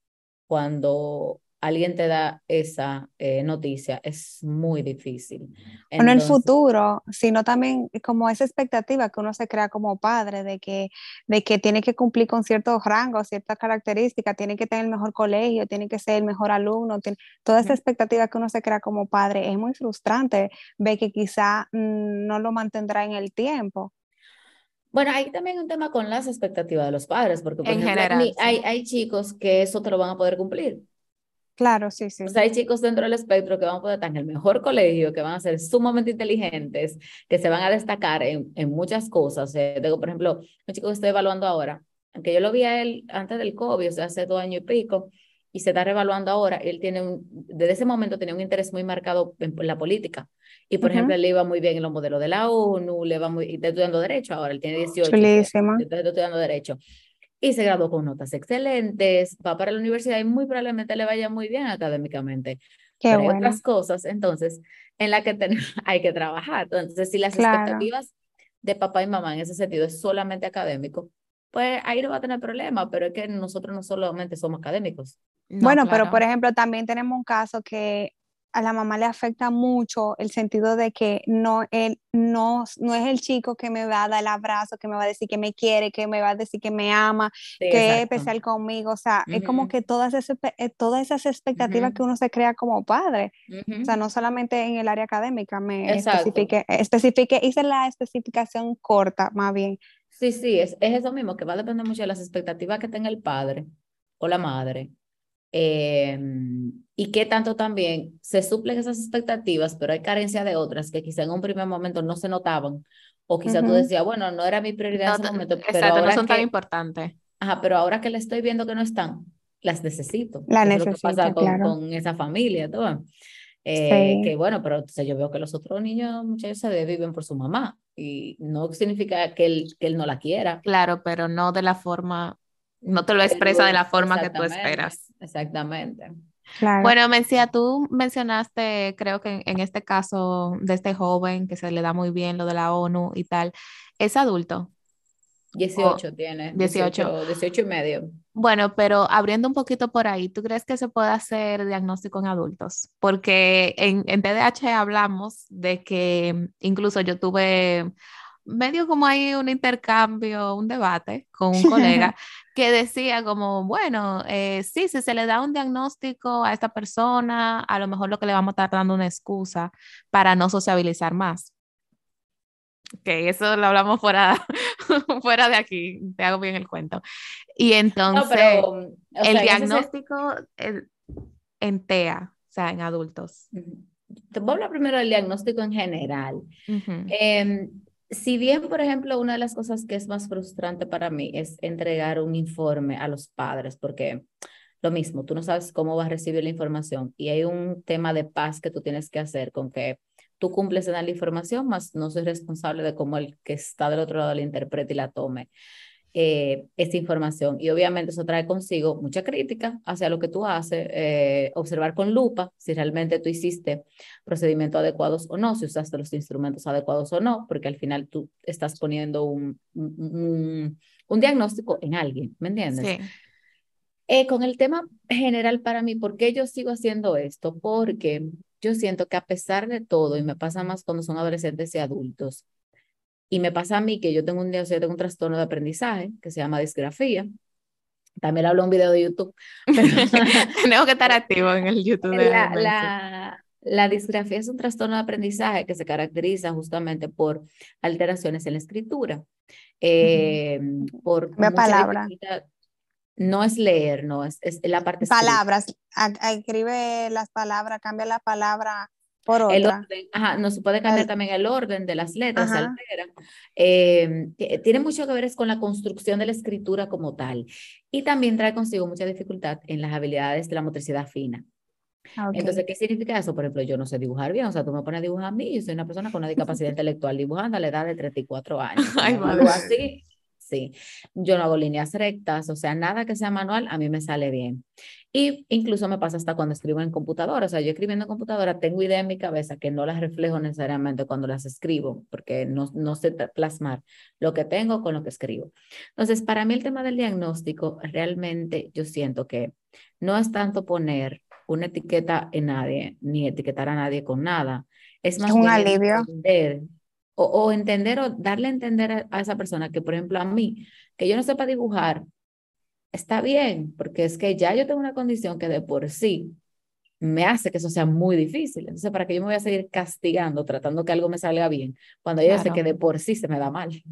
[SPEAKER 2] cuando alguien te da esa eh, noticia, es muy difícil.
[SPEAKER 3] no el futuro, sino también como esa expectativa que uno se crea como padre de que, de que tiene que cumplir con ciertos rangos, ciertas características, tiene que tener el mejor colegio, tiene que ser el mejor alumno, toda esa expectativa que uno se crea como padre es muy frustrante ver que quizá mm, no lo mantendrá en el tiempo.
[SPEAKER 2] Bueno, hay también un tema con las expectativas de los padres, porque en general, hay, hay chicos que eso te lo van a poder cumplir.
[SPEAKER 3] Claro, sí, sí.
[SPEAKER 2] O sea, hay chicos dentro del espectro que van a poder estar en el mejor colegio, que van a ser sumamente inteligentes, que se van a destacar en, en muchas cosas. Eh, tengo, por ejemplo, un chico que estoy evaluando ahora, aunque yo lo vi a él antes del COVID, o sea, hace dos años y pico, y se está revaluando ahora, él tiene un, desde ese momento tenía un interés muy marcado en, la política. Y, por ejemplo, él le iba muy bien en los modelos de la ONU, le va muy, y está estudiando Derecho ahora, él tiene 18.
[SPEAKER 3] Chulísima.
[SPEAKER 2] Está estudiando Derecho y se graduó con notas excelentes, va para la universidad y muy probablemente le vaya muy bien académicamente.
[SPEAKER 3] Qué Pero
[SPEAKER 2] hay otras cosas, entonces, en la que hay que trabajar. Entonces, si las expectativas de papá y mamá en ese sentido es solamente académico, pues ahí no va a tener problema, pero es que nosotros no solamente somos académicos.
[SPEAKER 3] bueno, pero por ejemplo, también tenemos un caso que a la mamá le afecta mucho el sentido de que no, él, no, no es el chico que me va a dar el abrazo, que me va a decir que me quiere, que me va a decir que me ama, que es especial conmigo. O sea, es como que todas esas, eh, todas esas expectativas que uno se crea como padre. O sea, no solamente en el área académica, me especifique, especifique, hice la especificación corta, más bien.
[SPEAKER 2] Sí, sí, es, es eso mismo, que va a depender mucho de las expectativas que tenga el padre o la madre Em, y qué tanto también se suplen esas expectativas, pero hay carencia de otras que quizá en un primer momento no se notaban, o quizá tú decías, bueno, no era mi prioridad en ese momento, pero ahora
[SPEAKER 1] no son
[SPEAKER 2] que,
[SPEAKER 1] tan importantes.
[SPEAKER 2] Ajá, pero ahora que le estoy viendo que no están, las necesito.
[SPEAKER 3] La necesito, es
[SPEAKER 2] pasa con, esa familia, todo. Eh, Que bueno, pero entonces yo veo que los otros niños muchas veces viven por su mamá y no significa que él, que él no la quiera.
[SPEAKER 1] Claro, pero no de la forma no te lo expresa de la forma que tú esperas.
[SPEAKER 2] Exactamente.
[SPEAKER 1] Bueno, Mencía, tú mencionaste, creo que en, este caso de este joven que se le da muy bien lo de la ONU y tal, ¿es adulto?
[SPEAKER 2] 18 tiene. 18. 18 y medio.
[SPEAKER 1] Bueno, pero abriendo un poquito por ahí, ¿tú crees que se puede hacer diagnóstico en adultos? Porque en, en TDAH hablamos de que incluso yo tuve medio como hay un intercambio, un debate con un colega que decía como, bueno, eh, sí, si se le da un diagnóstico a esta persona, a lo mejor lo que le vamos a estar dando una excusa para no sociabilizar más. Que eso lo hablamos fuera, fuera de aquí, te hago bien el cuento. Y entonces, el diagnóstico en TEA, o sea, en adultos.
[SPEAKER 2] Te voy a hablar primero del diagnóstico en general si bien, por ejemplo, una de las cosas que es más frustrante para mí es entregar un informe a los padres, porque lo mismo, tú no sabes cómo vas a recibir la información y hay un tema de paz que tú tienes que hacer con que tú cumples en la información, más no soy responsable de cómo el que está del otro lado la interprete y la tome eh, esta información. Y obviamente eso trae consigo mucha crítica hacia lo que tú haces, eh, observar con lupa si realmente tú hiciste procedimientos adecuados o no, si usaste los instrumentos adecuados o no, porque al final tú estás poniendo un, un, un diagnóstico en alguien, ¿me entiendes? Sí. Eh, con el tema general para mí, ¿por qué yo sigo haciendo esto? Porque yo siento que a pesar de todo, y me pasa más cuando son adolescentes y adultos, y me pasa a mí que yo tengo un, yo tengo un trastorno de aprendizaje que se llama disgrafía. También hablo en un video de YouTube.
[SPEAKER 1] Tenemos que estar activos en el YouTube.
[SPEAKER 2] la, la, la, disgrafía es un trastorno de aprendizaje que se caracteriza justamente por alteraciones en la escritura. Eh, por
[SPEAKER 3] la palabra.
[SPEAKER 2] No es leer, no, es, es la parte.
[SPEAKER 3] Palabras. Escribe las palabras, cambia la palabra
[SPEAKER 2] el orden, ajá, no se puede cambiar también el orden de las letras, se altera. Em, tiene mucho que ver con la construcción de la escritura como tal. Y también trae consigo mucha dificultad en las habilidades de la motricidad fina. Ah, Entonces, ¿qué significa eso? Por ejemplo, yo no sé dibujar bien, o sea, tú me pones a dibujar a mí, yo soy una persona con una discapacidad intelectual dibujando a la edad de 34 años. Ay, así, sí. Yo no hago líneas rectas, o sea, nada que sea manual, a mí me sale bien. Y incluso me pasa hasta cuando escribo en computadora, o sea, yo escribiendo en computadora tengo ideas en mi cabeza que no las reflejo necesariamente cuando las escribo, porque no, no sé plasmar lo que tengo con lo que escribo. Entonces, para mí el tema del diagnóstico, realmente yo siento que no es tanto poner una etiqueta en nadie, ni etiquetar a nadie con nada. Es más
[SPEAKER 3] un alivio.
[SPEAKER 2] Entender, o, entender o darle a entender a, esa persona que, por ejemplo, a mí, que yo no sepa dibujar, está bien, porque es que ya yo tengo una condición que de por sí me hace que eso sea muy difícil. Entonces, ¿para que yo me voy a seguir castigando, tratando que algo me salga bien, cuando yo sé que de por sí se me da mal?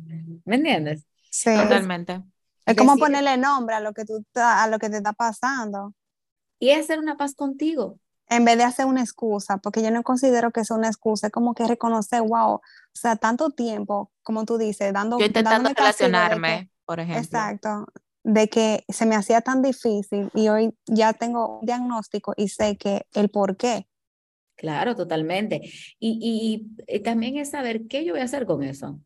[SPEAKER 2] ¿Me entiendes?
[SPEAKER 1] Sí, totalmente.
[SPEAKER 3] Es como ponerle nombre a lo que tú a lo que te está pasando
[SPEAKER 2] y hacer una paz contigo.
[SPEAKER 3] En vez de hacer una excusa, porque yo no considero que sea una excusa, es como que reconocer, wow, o sea, tanto tiempo, como tú dices, dando...
[SPEAKER 1] Yo intentando relacionarme, por ejemplo.
[SPEAKER 3] Exacto, de que se me hacía tan difícil y hoy ya tengo un diagnóstico y sé que el por qué.
[SPEAKER 2] Claro, totalmente. Y, y, también es saber qué yo voy a hacer con eso.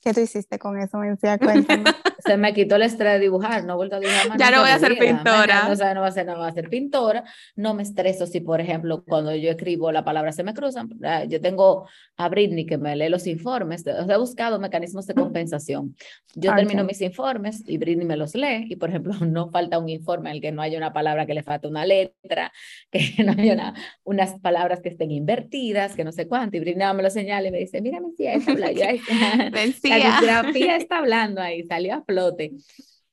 [SPEAKER 3] ¿Qué tú hiciste con eso? Cuéntame.
[SPEAKER 2] Se me quitó el estrés de dibujar, no he vuelto a dibujar
[SPEAKER 1] más. Ya no voy a ser pintora.
[SPEAKER 2] o sea, no voy a ser, no voy a ser pintora. No me estreso si, por ejemplo, cuando yo escribo la palabra se me cruzan. Ah, yo tengo a Britney que me lee los informes. He buscado mecanismos de compensación. Yo termino mis informes y Britney me los lee. Y, por ejemplo, no falta un informe en el que no haya una palabra que le falta una letra, que no haya una, unas palabras que estén invertidas, que no sé cuánto. Y Britney me lo señala y me dice, mira, Mencía, esta la grafía está hablando ahí, salió a flote.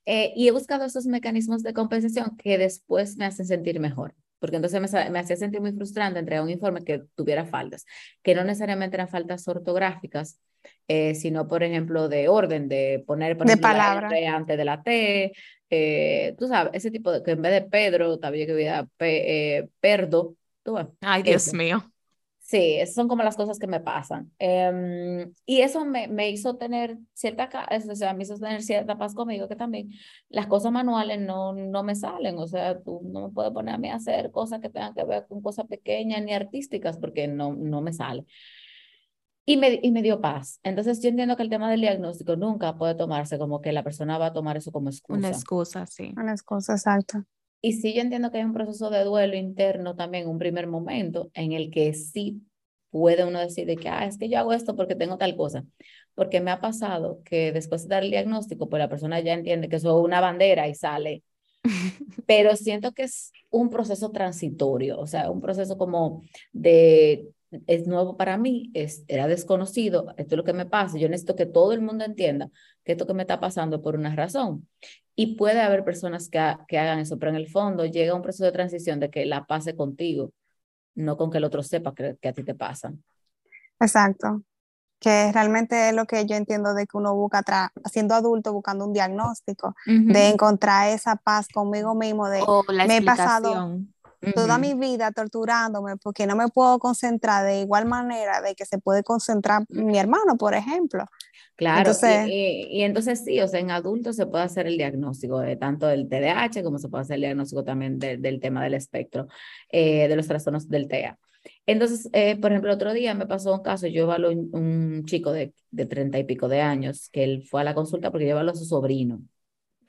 [SPEAKER 2] Eh, y he buscado esos mecanismos de compensación que después me hacen sentir mejor, porque entonces me, me hacía sentir muy frustrante entregar un informe que tuviera faltas, que no necesariamente eran faltas ortográficas, eh, sino por ejemplo de orden, de poner por
[SPEAKER 3] de palabra.
[SPEAKER 2] antes de la T, eh, tú sabes, ese tipo de que en vez de Pedro, también que hubiera Perdo. Tú,
[SPEAKER 1] Ay, Dios mío.
[SPEAKER 2] Sí, esas son como las cosas que me pasan. Em, y eso me, me, hizo tener cierta, o sea, me hizo tener cierta paz conmigo, que también las cosas manuales no, no me salen. O sea, tú no me puedes poner a mí a hacer cosas que tengan que ver con cosas pequeñas ni artísticas, porque no, no me sale. Y me, y me dio paz. Entonces yo entiendo que el tema del diagnóstico nunca puede tomarse como que la persona va a tomar eso como excusa.
[SPEAKER 1] Una excusa, sí.
[SPEAKER 3] Una excusa, exacto.
[SPEAKER 2] Y sí, yo entiendo que hay un proceso de duelo interno también, un primer momento en el que sí puede uno decir de que, ah, es que yo hago esto porque tengo tal cosa. Porque me ha pasado que después de dar el diagnóstico, pues la persona ya entiende que eso es una bandera y sale. Pero siento que es un proceso transitorio, o sea, un proceso como de, es nuevo para mí, es, era desconocido, esto es lo que me pasa, yo necesito que todo el mundo entienda que esto que me está pasando por una razón. Y puede haber personas que, que hagan eso, pero en el fondo llega un proceso de transición de que la pase contigo, no con que el otro sepa que, que a ti te pasa.
[SPEAKER 3] Exacto. Que realmente es lo que yo entiendo de que uno busca, siendo adulto, buscando un diagnóstico, de encontrar esa paz conmigo mismo, de me he pasado toda mi vida torturándome porque no me puedo concentrar de igual manera de que se puede concentrar mi hermano, por ejemplo.
[SPEAKER 2] Claro, y, entonces sí, o sea, en adultos se puede hacer el diagnóstico de tanto del TDAH como se puede hacer el diagnóstico también del tema del espectro, eh, de los trastornos del TEA. Entonces, eh, por ejemplo, otro día me pasó un caso, yo evalué un, un chico de, de treinta y pico de años, que él fue a la consulta porque yo a su sobrino.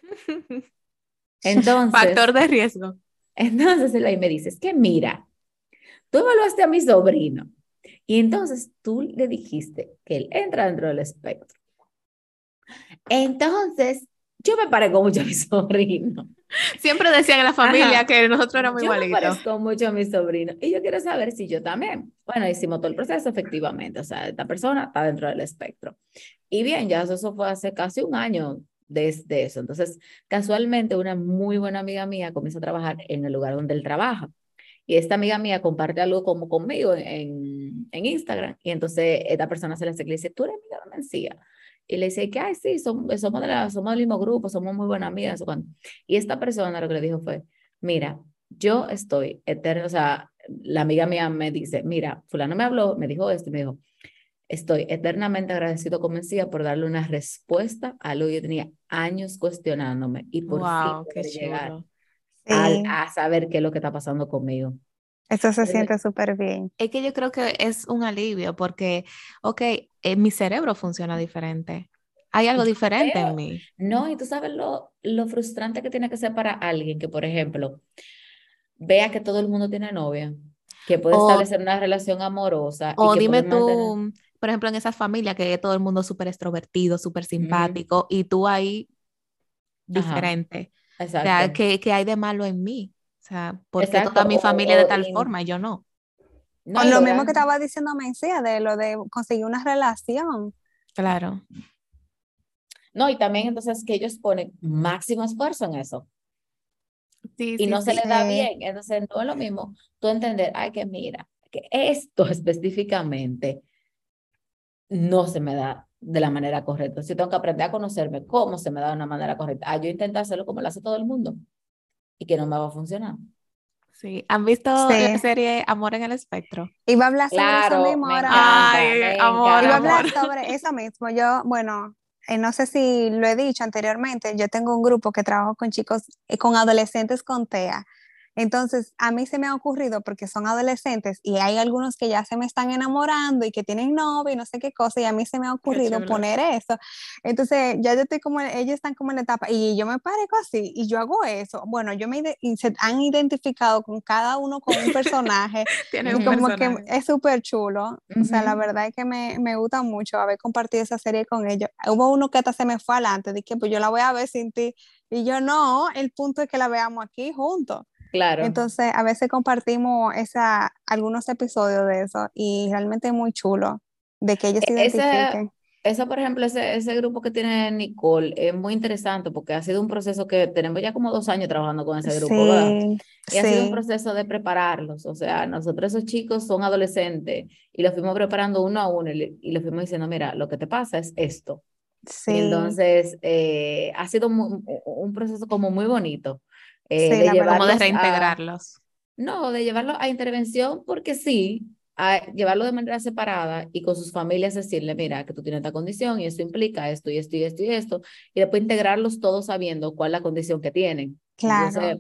[SPEAKER 1] Entonces, Factor de riesgo.
[SPEAKER 2] Entonces él ahí me dice, es que mira, tú evaluaste a mi sobrino y entonces tú le dijiste que él entra dentro del espectro. Entonces, yo me parezco mucho a mi sobrino.
[SPEAKER 1] Siempre decían en la familia que nosotros éramos igualitos. Yo
[SPEAKER 2] me parezco mucho a mi sobrino. Y yo quiero saber si yo también. Bueno, hicimos todo el proceso, efectivamente. O sea, esta persona está dentro del espectro. Y bien, ya eso fue hace casi un año desde eso. Entonces, casualmente, una muy buena amiga mía comienza a trabajar en el lugar donde él trabaja. Y esta amiga mía comparte algo como conmigo en, en Instagram. Y entonces esta persona se le dice, le dice, tú eres amiga de Mencía. Y le dice que, ay, sí, somos, somos, de la, somos del mismo grupo, somos muy buenas amigas. Y esta persona lo que le dijo fue, mira, yo estoy eterno, o sea, la amiga mía me dice, mira, fulano me habló, me dijo esto y me dijo, estoy eternamente agradecido con Mencía por darle una respuesta a lo que yo tenía años cuestionándome y por fin llegar a, saber qué es lo que está pasando conmigo.
[SPEAKER 3] Eso se siente súper bien.
[SPEAKER 1] Es que yo creo que es un alivio porque, ok, eh, mi cerebro funciona diferente. Hay algo diferente en mí.
[SPEAKER 2] No, y tú sabes lo, lo frustrante que tiene que ser para alguien que, por ejemplo, vea que todo el mundo tiene novia, que puede establecer una relación amorosa.
[SPEAKER 1] O dime tú, por ejemplo, en esas familias que todo el mundo súper extrovertido, súper simpático, y tú ahí diferente. Exacto. O sea, ¿qué, ¿qué, hay de malo en mí? O sea, porque toda mi familia de tal forma y yo no.
[SPEAKER 3] no lo mismo que estaba diciendo Mencía, de lo de conseguir una relación.
[SPEAKER 1] Claro.
[SPEAKER 2] No, y también entonces que ellos ponen máximo esfuerzo en eso. Sí, y no se le da bien. Entonces, no es lo mismo tú entender, ay, que mira, que esto específicamente no se me da de la manera correcta. Si tengo que aprender a conocerme cómo se me da de una manera correcta. Ah, yo intento hacerlo como lo hace todo el mundo y que no me va a funcionar.
[SPEAKER 1] Sí, ¿han visto la serie Amor en el Espectro?
[SPEAKER 3] Iba a hablar sobre eso mismo ahora. Ay, amor, Iba a hablar sobre eso mismo. Yo, bueno, eh, no sé si lo he dicho anteriormente, yo tengo un grupo que trabajo con chicos, eh, con adolescentes con TEA. Entonces, a mí se me ha ocurrido, porque son adolescentes y hay algunos que ya se me están enamorando y que tienen novio y no sé qué cosa, y a mí se me ha ocurrido poner eso. Entonces, ya yo estoy como, ellos están como en la etapa y yo me parezco así y yo hago eso. Bueno, yo me se han identificado con cada uno con un personaje. y como que es súper chulo. O sea, la verdad es que me, me, gusta mucho haber compartido esa serie con ellos. Hubo uno que hasta se me fue adelante, dije, pues yo la voy a ver sin ti. Y yo no, el punto es que la veamos aquí juntos.
[SPEAKER 2] Claro.
[SPEAKER 3] Entonces, a veces compartimos esa, algunos episodios de eso y realmente es muy chulo de que ellos se e-, identifiquen.
[SPEAKER 2] Eso, por ejemplo, ese, ese grupo que tiene Nicole es muy interesante porque ha sido un proceso que tenemos ya como dos años trabajando con ese grupo, Y ha sido un proceso de prepararlos. O sea, nosotros esos chicos son adolescentes y los fuimos preparando uno a uno y, y les fuimos diciendo, mira, lo que te pasa es esto. Sí. entonces, eh, ha sido un proceso como muy bonito.
[SPEAKER 1] Eh, de llevarlos de reintegrarlos.
[SPEAKER 2] no, de llevarlo a intervención porque sí, a llevarlo de manera separada y con sus familias decirle, mira, que tú tienes esta condición y esto implica esto y esto y esto y esto, y después integrarlos todos sabiendo cuál es la condición que tienen.
[SPEAKER 3] Claro.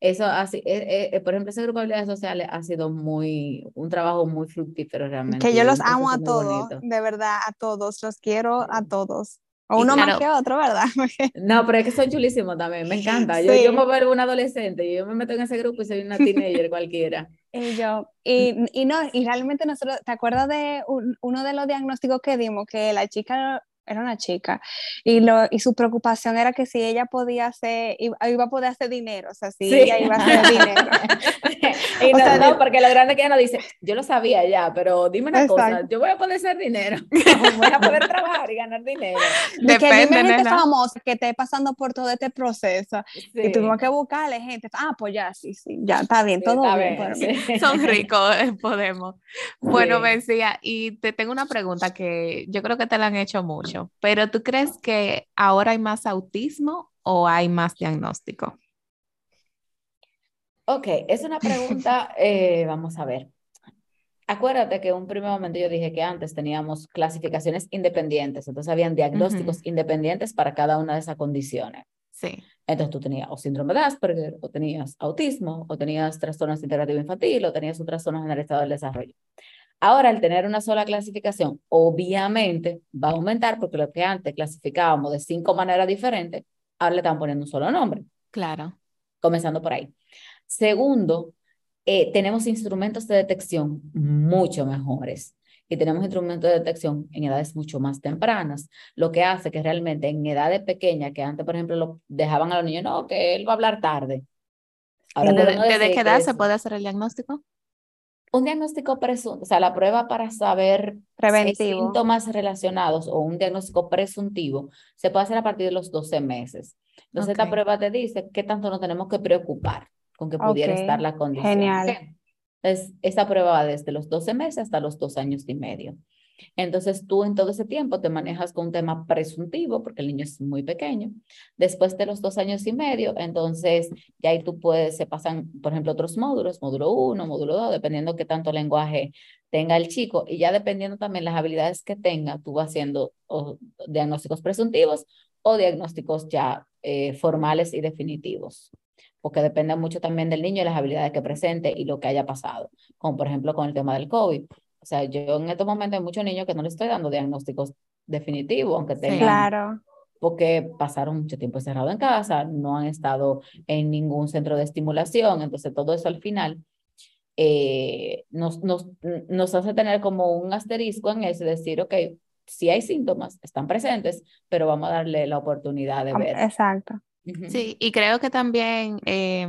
[SPEAKER 2] eso así, eh, eh, por ejemplo, ese grupo de habilidades sociales ha sido muy, un trabajo muy fructífero realmente.
[SPEAKER 3] Que yo los amo a todos, de verdad, a todos, los quiero a todos. O uno más que otro, ¿verdad?
[SPEAKER 2] no, pero es que son chulísimos también, me encanta. Yo, yo me veo un adolescente y yo me meto en ese grupo y soy una teenager cualquiera.
[SPEAKER 3] Y yo, y, y, no, y realmente nosotros, ¿te acuerdas de uno de los diagnósticos que dimos? Que la chica era una chica, y, lo, y su preocupación era que si ella podía hacer, iba, a poder hacer dinero, o sea, si ella iba a hacer dinero.
[SPEAKER 2] y no, no, porque lo grande que ella no dice, yo lo sabía ya, pero dime una cosa, yo voy a poder hacer dinero, voy a poder trabajar y ganar dinero.
[SPEAKER 3] De que dime gente famosa que esté pasando por todo este proceso, y tuvimos que buscarle gente, ah, pues ya, sí, sí, ya está bien, todo bien.
[SPEAKER 1] Son ricos, eh, podemos. Bueno, decía, y te tengo una pregunta que yo creo que te la han hecho mucho pero ¿tú crees que ahora hay más autismo o hay más diagnóstico?
[SPEAKER 2] Ok, es una pregunta, eh, vamos a ver. Acuérdate que en un primer momento yo dije que antes teníamos clasificaciones independientes, entonces habían diagnósticos independientes para cada una de esas condiciones.
[SPEAKER 1] Sí.
[SPEAKER 2] Entonces tú tenías o síndrome de Asperger, o tenías autismo, o tenías trastornos integrativo infantil, o tenías un trastorno generalizado del desarrollo. Ahora, al tener una sola clasificación, obviamente va a aumentar porque lo que antes clasificábamos de cinco maneras diferentes, ahora le están poniendo un solo nombre.
[SPEAKER 1] Claro.
[SPEAKER 2] Comenzando por ahí. Segundo, eh, tenemos instrumentos de detección mucho mejores y tenemos instrumentos de detección en edades mucho más tempranas, lo que hace que realmente en edades pequeñas, que antes, por ejemplo, lo dejaban a los niños, no, que él va a hablar tarde.
[SPEAKER 1] ¿Desde qué edad se puede hacer el diagnóstico?
[SPEAKER 2] Un diagnóstico presunto, o sea, la prueba para saber
[SPEAKER 3] Preventivo.
[SPEAKER 2] síntomas relacionados o un diagnóstico presuntivo se puede hacer a partir de los 12 meses. Entonces, esta prueba te dice qué tanto nos tenemos que preocupar con que pudiera estar la condición.
[SPEAKER 3] Genial.
[SPEAKER 2] Entonces, esta prueba va desde los 12 meses hasta los dos años y medio. Entonces tú en todo ese tiempo te manejas con un tema presuntivo porque el niño es muy pequeño. Después de los dos años y medio, entonces ya ahí tú puedes, se pasan, por ejemplo, otros módulos, módulo uno, módulo dos, dependiendo qué tanto lenguaje tenga el chico y ya dependiendo también las habilidades que tenga, tú vas haciendo diagnósticos presuntivos o diagnósticos ya eh, formales y definitivos. porque depende mucho también del niño y las habilidades que presente y lo que haya pasado, como por ejemplo con el tema del COVID. O sea, yo en estos momentos hay muchos niños que no les estoy dando diagnósticos definitivos, aunque tengan...
[SPEAKER 3] Claro.
[SPEAKER 2] Porque pasaron mucho tiempo encerrado en casa, no han estado en ningún centro de estimulación, entonces todo eso al final eh, nos, nos, nos hace tener como un asterisco en eso, decir, ok, si hay síntomas, están presentes, pero vamos a darle la oportunidad de ver.
[SPEAKER 3] Exacto.
[SPEAKER 1] Sí, y creo que también eh,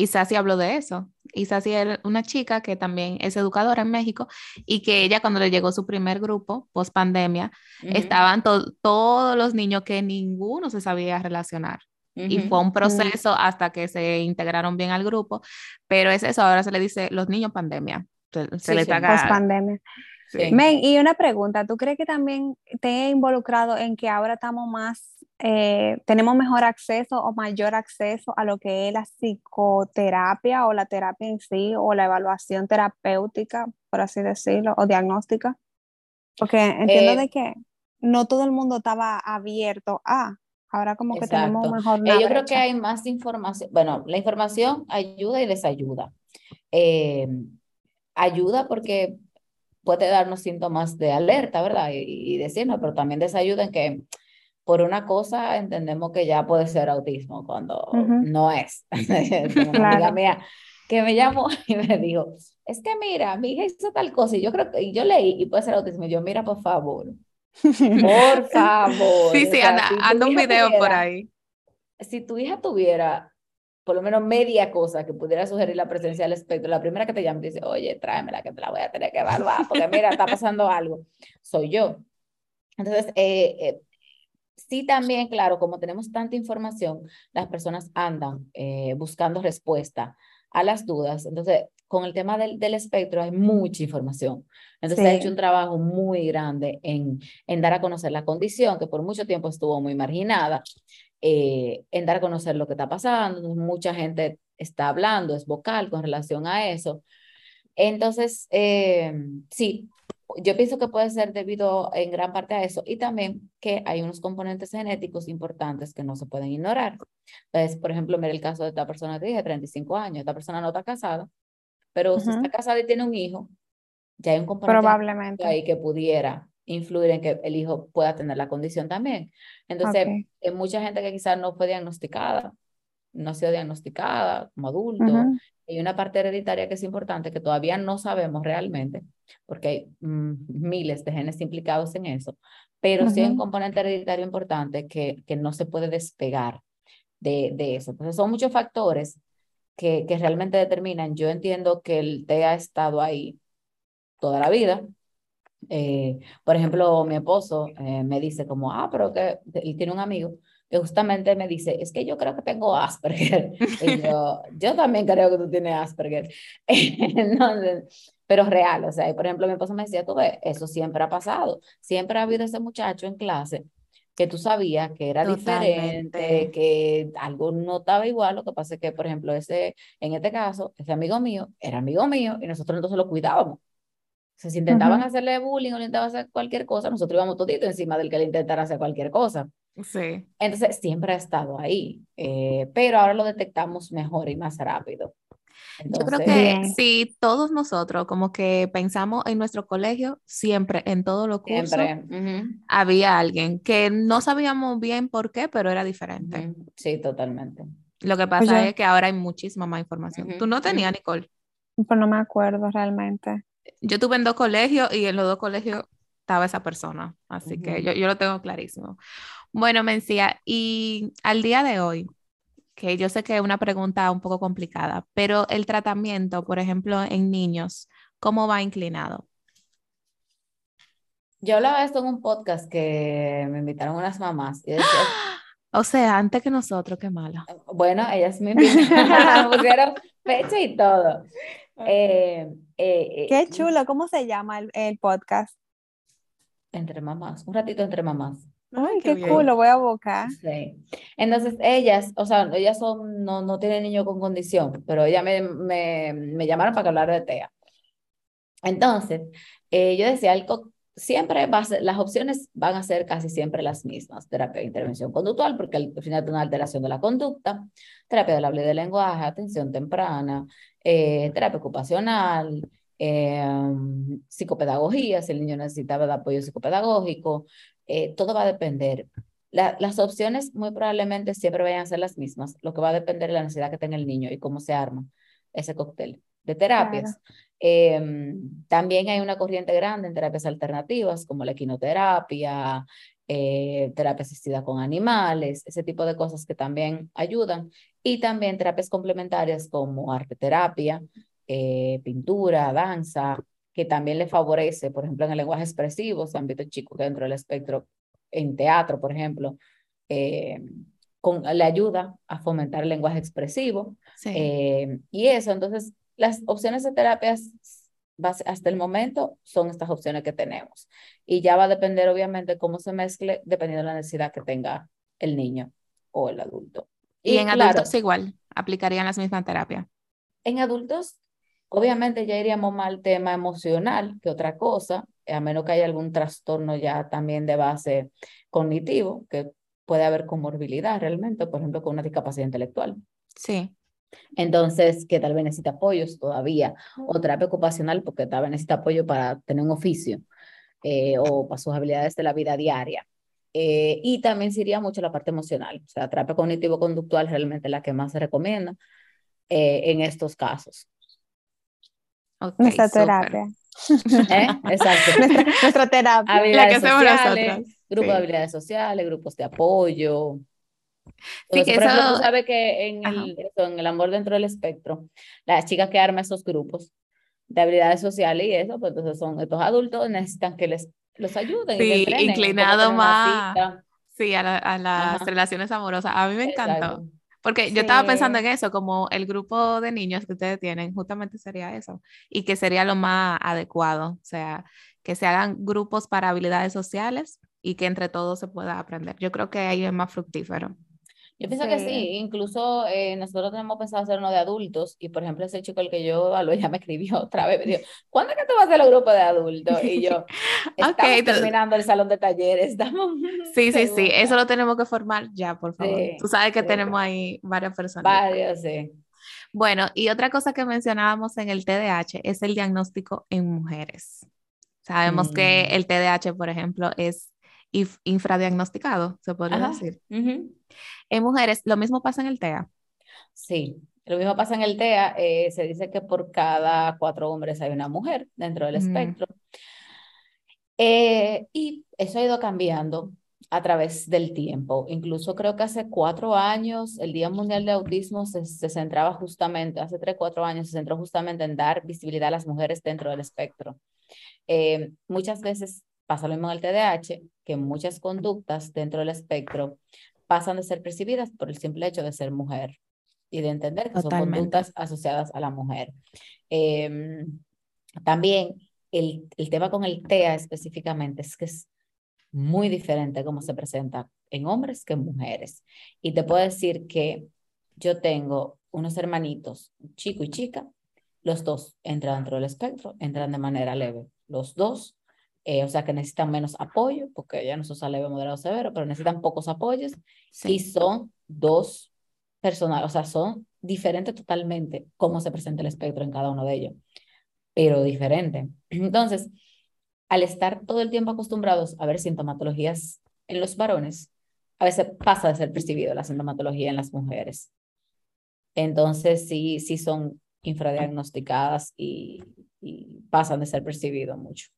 [SPEAKER 1] Isasi habló de eso. Isasi es una chica que también es educadora en México y que ella cuando le llegó su primer grupo, post pandemia, estaban todos los niños que ninguno se sabía relacionar. Y fue un proceso hasta que se integraron bien al grupo, pero es eso, ahora se le dice los niños pandemia. Se, le
[SPEAKER 3] Post pandemia. Men, y una pregunta, ¿tú crees que también te he involucrado en que ahora estamos más, eh, tenemos mejor acceso o mayor acceso a lo que es la psicoterapia o la terapia en sí o la evaluación terapéutica, por así decirlo, o diagnóstica? Porque entiendo eh, de que no todo el mundo estaba abierto a, ahora como que tenemos mejor...
[SPEAKER 2] Eh, yo creo que hay más información, bueno, la información ayuda y desayuda. ayuda porque puede darnos síntomas de alerta, ¿verdad? Y, decirnos, pero también desayuda en que por una cosa entendemos que ya puede ser autismo cuando no es. una amiga mía que me llamó y me dijo, es que mira, mi hija hizo tal cosa y yo creo que yo leí y puede ser autismo. Y yo, mira, por favor, por favor.
[SPEAKER 1] Sí, sí, anda, un video por ahí.
[SPEAKER 2] Si tu hija tuviera por lo menos media cosa que pudiera sugerir la presencia del espectro, la primera que te llame dice, oye, tráemela que te la voy a tener que evaluar, porque mira, está pasando algo, soy yo. Entonces, eh, eh, sí también, claro, como tenemos tanta información, las personas andan eh, buscando respuesta a las dudas. Entonces, con el tema del, del espectro hay mucha información. Entonces, se ha hecho un trabajo muy grande en, en dar a conocer la condición, que por mucho tiempo estuvo muy marginada, eh, en dar a conocer lo que está pasando. Mucha gente está hablando, es vocal con relación a eso. Entonces, eh, sí, yo pienso que puede ser debido en gran parte a eso y también que hay unos componentes genéticos importantes que no se pueden ignorar. Entonces, por ejemplo, mira el caso de esta persona que dije, 35 años, esta persona no está casada, pero si está casada y tiene un hijo, ya hay un componente
[SPEAKER 3] Probablemente.
[SPEAKER 2] ahí que pudiera influir en que el hijo pueda tener la condición también. Entonces, hay mucha gente que quizás no fue diagnosticada, no ha sido diagnosticada como adulto. Hay una parte hereditaria que es importante que todavía no sabemos realmente, porque hay mm, miles de genes implicados en eso, pero sí hay un componente hereditario importante que, que no se puede despegar de, de eso. Entonces, son muchos factores que, que realmente determinan. Yo entiendo que el T ha estado ahí toda la vida, eh, por ejemplo, mi esposo eh, me dice como, ah, pero que él tiene un amigo que justamente me dice, es que yo creo que tengo Asperger. Y yo, yo también creo que tú tienes Asperger. Entonces, pero real, o sea, por ejemplo, mi esposo me decía, tú ves, eso siempre ha pasado. Siempre ha habido ese muchacho en clase que tú sabías que era diferente, que algo no estaba igual. Lo que pasa es que, por ejemplo, ese, en este caso, ese amigo mío era amigo mío y nosotros entonces lo cuidábamos sea, si intentaban hacerle bullying o intentaban hacer cualquier cosa, nosotros íbamos todito encima del que le intentara hacer cualquier cosa.
[SPEAKER 1] Sí.
[SPEAKER 2] Entonces, siempre ha estado ahí, eh, pero ahora lo detectamos mejor y más rápido.
[SPEAKER 1] Yo creo que si todos nosotros como que pensamos en nuestro colegio, siempre, en todos los cursos, había alguien que no sabíamos bien por qué, pero era diferente.
[SPEAKER 2] Sí, totalmente.
[SPEAKER 1] Lo que pasa pues es que ahora hay muchísima más información. ¿Tú no tenías, Nicole?
[SPEAKER 3] Pues no me acuerdo realmente
[SPEAKER 1] yo tuve en dos colegios y en los dos colegios estaba esa persona, así que yo, yo, lo tengo clarísimo. Bueno, Mencía, y al día de hoy, que yo sé que es una pregunta un poco complicada, pero el tratamiento, por ejemplo, en niños, ¿cómo va inclinado?
[SPEAKER 2] Yo hablaba de esto en un podcast que me invitaron unas mamás y
[SPEAKER 1] O sea, antes que nosotros, qué malo.
[SPEAKER 2] Bueno, ellas me invitaron, pusieron fecha y todo. Eh,
[SPEAKER 3] eh, Qué chulo, ¿cómo se llama el, podcast?
[SPEAKER 2] Entre mamás, un ratito entre mamás.
[SPEAKER 3] Ay, qué, cool, lo voy a buscar.
[SPEAKER 2] Sí. Entonces, ellas, o sea, ellas son, no, no tienen niño con condición, pero ellas me, me, me llamaron para que hablar de TEA. Entonces, eh, yo decía, algo, siempre va las opciones van a ser casi siempre las mismas. Terapia de intervención conductual, porque al final de una alteración de la conducta, terapia del habla y del lenguaje, atención temprana, eh, terapia ocupacional, em, psicopedagogía, si el niño necesita apoyo psicopedagógico, eh, todo va a depender. las opciones muy probablemente siempre vayan a ser las mismas, lo que va a depender de la necesidad que tenga el niño y cómo se arma ese cóctel de terapias. Em, también hay una corriente grande en terapias alternativas como la equinoterapia, eh, terapia asistida con animales, ese tipo de cosas que también ayudan. Y también terapias complementarias como arte terapia, eh, pintura, danza, que también le favorece, por ejemplo, en el lenguaje expresivo, se han visto chicos dentro del espectro, en teatro, por ejemplo, eh, con, le ayuda a fomentar el lenguaje expresivo. y eso, entonces, las opciones de terapias hasta el momento son estas opciones que tenemos. Y ya va a depender, obviamente, cómo se mezcle dependiendo de la necesidad que tenga el niño o el adulto.
[SPEAKER 1] Y, en adultos igual, aplicarían las mismas terapias.
[SPEAKER 2] En adultos, obviamente ya iríamos más al tema emocional que otra cosa, a menos que haya algún trastorno ya también de base cognitivo, que puede haber comorbilidad realmente, por ejemplo, con una discapacidad intelectual.
[SPEAKER 1] Sí.
[SPEAKER 2] Entonces, que tal vez necesita apoyos todavía, o terapia ocupacional, porque tal vez necesita apoyo para tener un oficio eh, o para sus habilidades de la vida diaria. Eh, y también sería mucho la parte emocional, o sea, terapia cognitivo-conductual realmente la que más se recomienda eh, en estos casos.
[SPEAKER 3] Nuestra terapia.
[SPEAKER 2] Exacto.
[SPEAKER 3] nuestra, terapia.
[SPEAKER 2] Habilidades sociales, grupos de habilidades sociales, grupos de apoyo, Sí, que eso... tú sabes que en el, en el amor dentro del espectro, las chicas que arman esos grupos de habilidades sociales y eso, pues entonces son estos adultos, necesitan que les los ayuden.
[SPEAKER 1] Sí, inclinado más sí, a, a las relaciones amorosas. A mí me encantó. Porque yo estaba pensando en eso, como el grupo de niños que ustedes tienen, justamente sería eso, y que sería lo más adecuado, o sea, que se hagan grupos para habilidades sociales y que entre todos se pueda aprender. Yo creo que ahí es más fructífero.
[SPEAKER 2] Yo pienso que sí, incluso eh, nosotros tenemos pensado hacer uno de adultos y por ejemplo ese chico el que yo evalué ya me escribió otra vez, me dijo, ¿cuándo es que tú vas a hacer el grupo de adultos? Y yo, estamos terminando el salón de talleres, estamos...
[SPEAKER 1] Sí, sí, sí, eso lo tenemos que formar ya, por favor. tú sabes que tenemos ahí varias personas.
[SPEAKER 2] Varios, sí.
[SPEAKER 1] Bueno, y otra cosa que mencionábamos en el TDAH es el diagnóstico en mujeres. Sabemos que mm. el TDAH, por ejemplo, es infradiagnosticado, se podría decir. En mujeres, ¿lo mismo pasa en el TEA?
[SPEAKER 2] Sí, lo mismo pasa en el TEA. Eh, se dice que por cada cuatro hombres hay una mujer dentro del mm. espectro. Eh, y eso ha ido cambiando a través del tiempo. Incluso creo que hace cuatro años el Día Mundial de Autismo se, centraba justamente, hace tres, cuatro años se centró justamente en dar visibilidad a las mujeres dentro del espectro. Eh, muchas veces pasa lo mismo en el TDAH, que muchas conductas dentro del espectro pasan de ser percibidas por el simple hecho de ser mujer y de entender que son conductas asociadas a la mujer. Em, también el, el, tema con el TEA específicamente es que es muy diferente cómo se presenta en hombres que en mujeres. Y te puedo decir que yo tengo unos hermanitos, chico y chica, los dos entran dentro del espectro, entran de manera leve. Los dos eh, o sea que necesitan menos apoyo, porque ya no son leve, moderado, severo, pero necesitan pocos apoyos y son dos personas, o sea, son diferentes totalmente cómo se presenta el espectro en cada uno de ellos, pero diferente. Entonces, al estar todo el tiempo acostumbrados a ver sintomatologías en los varones, a veces pasa de ser percibido la sintomatología en las mujeres. Entonces, sí, sí son infradiagnosticadas y, y pasan de ser percibido mucho.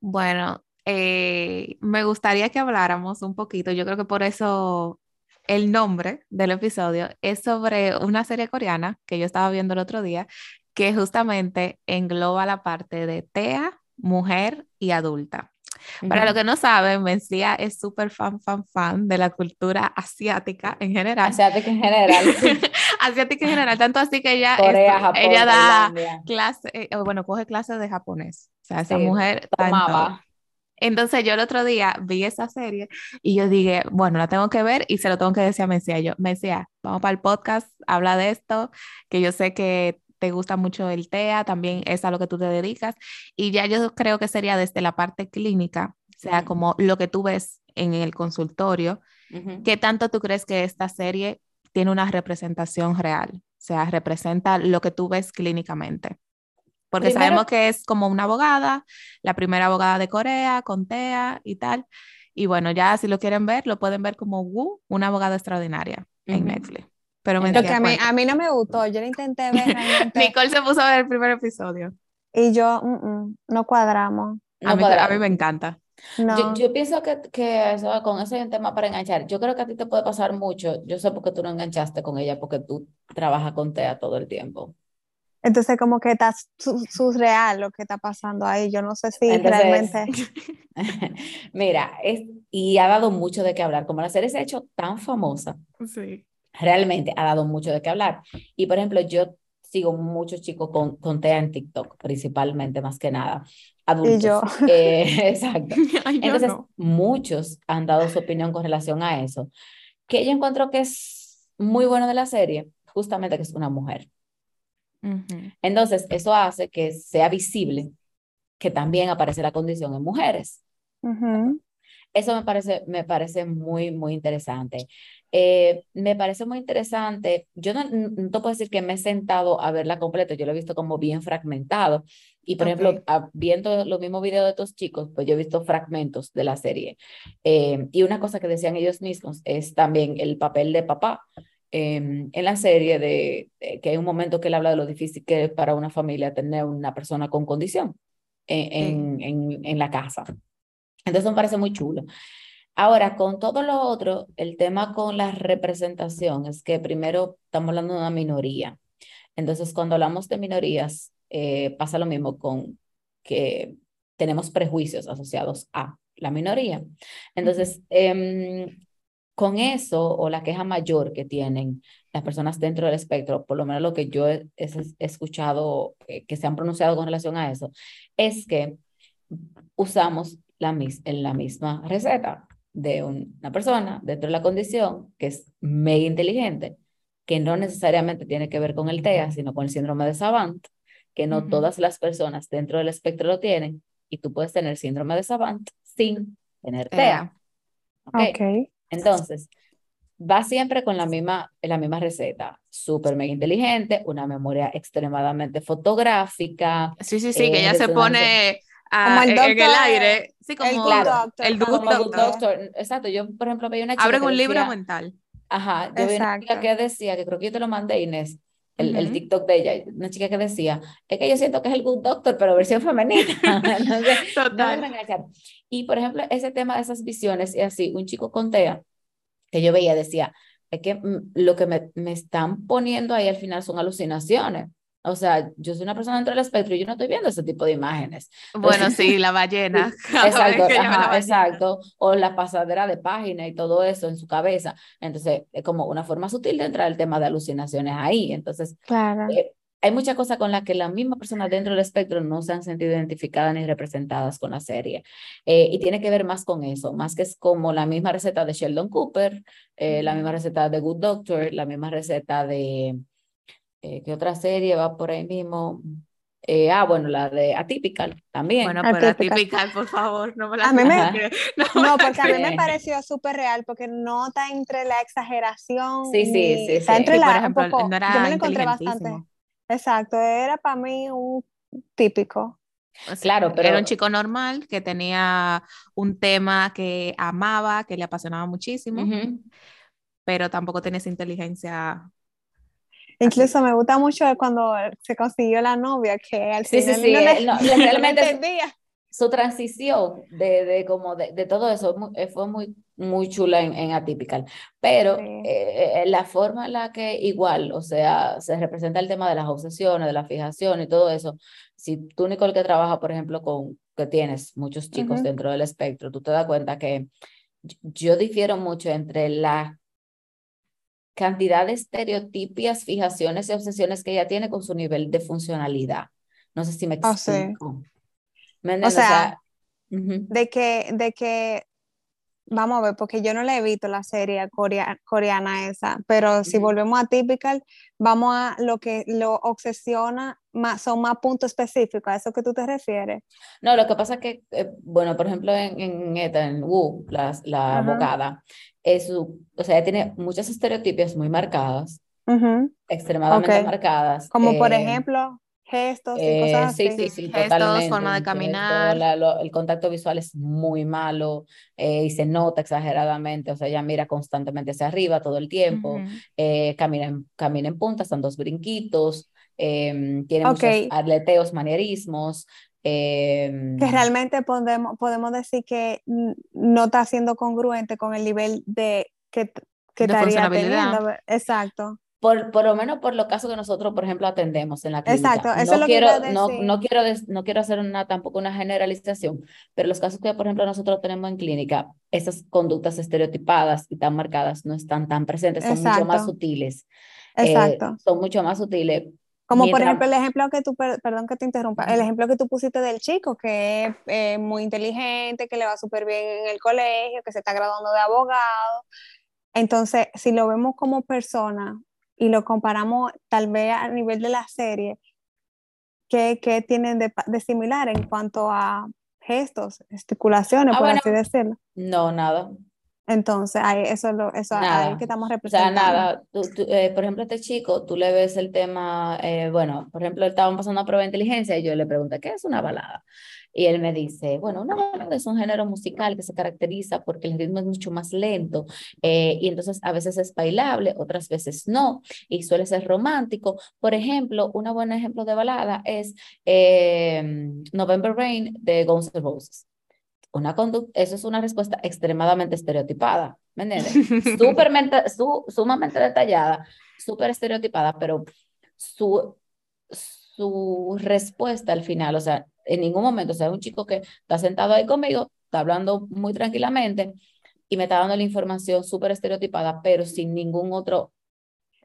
[SPEAKER 1] Bueno, eh, me gustaría que habláramos un poquito, yo creo que por eso el nombre del episodio es sobre una serie coreana que yo estaba viendo el otro día, que justamente engloba la parte de TEA, mujer y adulta. Para los que no saben, Mencía es súper fan, fan, fan de la cultura asiática en general.
[SPEAKER 2] Asiática en general.
[SPEAKER 1] asiática en general, tanto así que ella, Corea, ella da clase, eh, bueno, coge clases de japonés. O sea, esa mujer
[SPEAKER 2] tomaba.
[SPEAKER 1] Entonces yo el otro día vi esa serie y yo dije, bueno, la tengo que ver y se lo tengo que decir a Mencía. Yo, Mencía, vamos para el podcast, habla de esto, que yo sé que te gusta mucho el TEA, también es a lo que tú te dedicas. Y ya yo creo que sería desde la parte clínica, o sea, como lo que tú ves en el consultorio, ¿qué tanto tú crees que esta serie tiene una representación real? O sea, representa lo que tú ves clínicamente. Porque sabemos que es como una abogada, la primera abogada de Corea, con TEA y tal. Y bueno, ya si lo quieren ver, lo pueden ver como Wu, una abogada extraordinaria en Netflix. Pero
[SPEAKER 3] me a, mí, a mí no me gustó, yo lo intenté ver realmente.
[SPEAKER 1] Nicole se puso a ver el primer episodio.
[SPEAKER 3] Y yo, mm, mm, no cuadramos.
[SPEAKER 1] a, mí, a, mí, me encanta.
[SPEAKER 2] Yo, yo, pienso que, que eso, con eso hay un tema para enganchar. Yo creo que a ti te puede pasar mucho. Yo sé por qué tú no enganchaste con ella, porque tú trabajas con TEA todo el tiempo.
[SPEAKER 3] Entonces, como que está surreal lo que está pasando ahí. Yo no sé si realmente.
[SPEAKER 2] Mira, es, y ha dado mucho de qué hablar. Como la serie se ha hecho tan famosa, sí realmente ha dado mucho de qué hablar. Y por ejemplo, yo sigo muchos chicos con, con TEA en TikTok, principalmente, más que nada, adultos.
[SPEAKER 3] Y yo.
[SPEAKER 2] Eh, exacto. Entonces, muchos han dado su opinión con relación a eso. Que yo encuentro que es muy bueno de la serie, justamente que es una mujer. Entonces, eso hace que sea visible que también aparece la condición en mujeres. Eso me parece, me parece muy, muy interesante. Eh, me parece muy interesante. Yo no, no te puedo decir que me he sentado a verla completa, yo lo he visto como bien fragmentado. Y por ejemplo, viendo los mismos videos de estos chicos, pues yo he visto fragmentos de la serie. Eh, y una cosa que decían ellos mismos es también el papel de papá. Em, en la serie de, que hay un momento que él habla de lo difícil que es para una familia tener una persona con condición en, en, en la casa. Entonces me parece muy chulo. Ahora, con todo lo otro, el tema con la representación es que primero estamos hablando de una minoría. Entonces, cuando hablamos de minorías, eh, pasa lo mismo con que tenemos prejuicios asociados a la minoría. Entonces, em, con eso o la queja mayor que tienen las personas dentro del espectro, por lo menos lo que yo he, escuchado eh, que se han pronunciado con relación a eso, es que usamos la, la misma receta de una persona dentro de la condición que es mega inteligente, que no necesariamente tiene que ver con el TEA, sino con el síndrome de Savant, que no todas las personas dentro del espectro lo tienen, y tú puedes tener síndrome de Savant sin tener TEA.
[SPEAKER 3] Okay.
[SPEAKER 2] Entonces, va siempre con la misma, la misma receta. Súper mega inteligente, una memoria extremadamente fotográfica.
[SPEAKER 1] Sí, sí, sí, que ella se pone como el doctor, en el aire. Sí, como el
[SPEAKER 3] claro,
[SPEAKER 2] el doctor. Exacto, yo por ejemplo veía una chica
[SPEAKER 1] Abre un libro mental.
[SPEAKER 2] Ajá, yo vi una chica que decía, que creo que yo te lo mandé Inés, el, el, TikTok de ella, una chica que decía, es que yo siento que es el Good Doctor, pero versión femenina. Total. y por ejemplo, ese tema de esas visiones y así, un chico con TEA, que yo veía, decía, es que mm, lo que me, me están poniendo ahí al final son alucinaciones. O sea, yo soy una persona dentro del espectro y yo no estoy viendo ese tipo de imágenes.
[SPEAKER 1] Bueno, sí, la ballena.
[SPEAKER 2] exacto, exacto. O la pasadera de página y todo eso en su cabeza. Entonces, es como una forma sutil de entrar el tema de alucinaciones ahí. Entonces,
[SPEAKER 3] claro.
[SPEAKER 2] Eh, hay muchas cosas con las que las mismas personas dentro del espectro no se han sentido identificadas ni representadas con la serie. Eh, y tiene que ver más con eso, más que es como la misma receta de Sheldon Cooper, eh, la misma receta de Good Doctor, la misma receta de eh, ¿Qué otra serie va por ahí mismo? Eh, ah, bueno, la de Atypical también.
[SPEAKER 1] Bueno, pero Atypical, por favor, no me la
[SPEAKER 3] a mí me, No, porque a mí me pareció súper real, porque no está entre la exageración.
[SPEAKER 2] Sí, sí, sí.
[SPEAKER 3] Está entre la. Por ejemplo, yo me lo encontré bastante. Exacto, era para mí un típico.
[SPEAKER 1] claro, pero era un chico normal que tenía un tema que amaba, que le apasionaba muchísimo, pero tampoco tenía esa inteligencia
[SPEAKER 3] Incluso me gusta mucho cuando se consiguió la novia, que al
[SPEAKER 2] sí, final sí, sí, no, realmente su transición de, de como de, de, todo eso eh, fue muy, muy chula en, en Atypical, pero eh, la forma en la que igual, o sea, se representa el tema de las obsesiones, de la fijación y todo eso, si tú, Nicole, que trabaja, por ejemplo, con que tienes muchos chicos dentro del espectro, tú te das cuenta que yo difiero mucho entre la cantidad de estereotipias, fijaciones y obsesiones que ella tiene con su nivel de funcionalidad. No sé si me
[SPEAKER 3] ah,
[SPEAKER 2] explico.
[SPEAKER 3] O sea, de, que, de que vamos a ver, porque yo no la he visto la serie coreana esa, pero si volvemos a Typical, vamos a lo que lo obsesiona, más, son más puntos específicos, a eso que tú te refieres.
[SPEAKER 2] No, lo que pasa es que, eh, bueno, por ejemplo, en, en, en Wu, la, la abogada, es su, o sea, tiene muchas estereotipias muy marcadas, extremadamente marcadas.
[SPEAKER 3] Como por eh, ejemplo gestos y cosas
[SPEAKER 2] eh, así. Sí, sí, sí, gestos,
[SPEAKER 1] forma de caminar.
[SPEAKER 2] el contacto visual es muy malo eh, y se nota exageradamente, o sea, ella mira constantemente hacia arriba todo el tiempo, eh, camina, en, camina en punta, están dos brinquitos, em, tiene muchos atleteos, manierismos. Em,
[SPEAKER 3] que realmente podemos, podemos decir que no está siendo congruente con el nivel de que, que estaría teniendo. Exacto.
[SPEAKER 2] Por, por, lo menos por los casos que nosotros, por ejemplo, atendemos en la clínica. Exacto, eso no es lo quiero, que no, no, quiero no quiero hacer una, tampoco una generalización, pero los casos que, por ejemplo, nosotros tenemos en clínica, esas conductas estereotipadas y tan marcadas no están tan presentes, son mucho más sutiles.
[SPEAKER 3] Eh, Exacto.
[SPEAKER 2] son mucho más sutiles.
[SPEAKER 3] Como por ejemplo el ejemplo que tú, perdón que te interrumpa, el ejemplo que tú pusiste del chico que es eh, muy inteligente, que le va súper bien en el colegio, que se está graduando de abogado. Entonces, si lo vemos como persona, y lo comparamos tal vez a nivel de la serie, ¿qué, qué tienen de, de, similar en cuanto a gestos, gesticulaciones, ah, por así decirlo?
[SPEAKER 2] No, nada.
[SPEAKER 3] Entonces, ahí, eso es lo eso ahí que estamos representando.
[SPEAKER 2] O sea, nada, eh, por ejemplo, este chico, tú le ves el tema, eh, bueno, por ejemplo, estaban pasando una prueba de inteligencia y yo le pregunté, ¿qué es una balada? Y él me dice, bueno, una balada es un género musical que se caracteriza porque el ritmo es mucho más lento eh, y entonces a veces es bailable, otras veces no, y suele ser romántico. Por ejemplo, un buen ejemplo de balada es em, November Rain de Guns N' Roses. Una conducta, eso es una respuesta extremadamente estereotipada, ¿me entiendes? Supermente, su, sumamente detallada, súper estereotipada, pero su, su respuesta al final, o sea, en ningún momento, o sea, un chico que está sentado ahí conmigo, está hablando muy tranquilamente y me está dando la información súper estereotipada, pero sin ningún otro,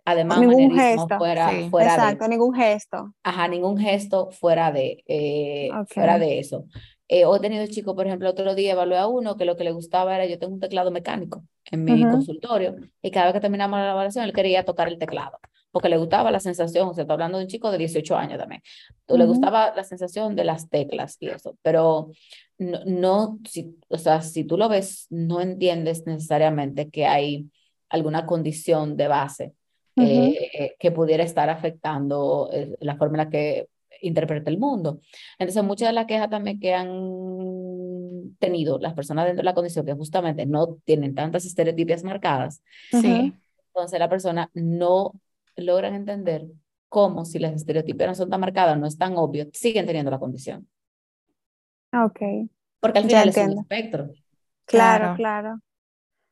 [SPEAKER 2] además,
[SPEAKER 3] ningún gesto.
[SPEAKER 2] fuera, fuera
[SPEAKER 3] Exacto, ningún gesto.
[SPEAKER 2] Ajá, ningún gesto fuera de, eh, fuera de eso. Eh, he tenido chico, por ejemplo, otro día evalué a uno que lo que le gustaba era, yo tengo un teclado mecánico en mi consultorio y cada vez que terminamos la evaluación él quería tocar el teclado porque le gustaba la sensación, o sea, está hablando de un chico de 18 años también, le gustaba la sensación de las teclas y eso, pero no, no si, o sea, si tú lo ves, no entiendes necesariamente que hay alguna condición de base eh, que pudiera estar afectando eh, la forma en la que interpreta el mundo. Entonces, muchas de las quejas también que han tenido las personas dentro de la condición que justamente no tienen tantas estereotipias marcadas,
[SPEAKER 3] sí.
[SPEAKER 2] entonces la persona no logran entender cómo si las estereotipias no son tan marcadas, no es tan obvio, siguen teniendo la condición.
[SPEAKER 3] Ok.
[SPEAKER 2] Porque al final es un espectro.
[SPEAKER 3] Claro, claro,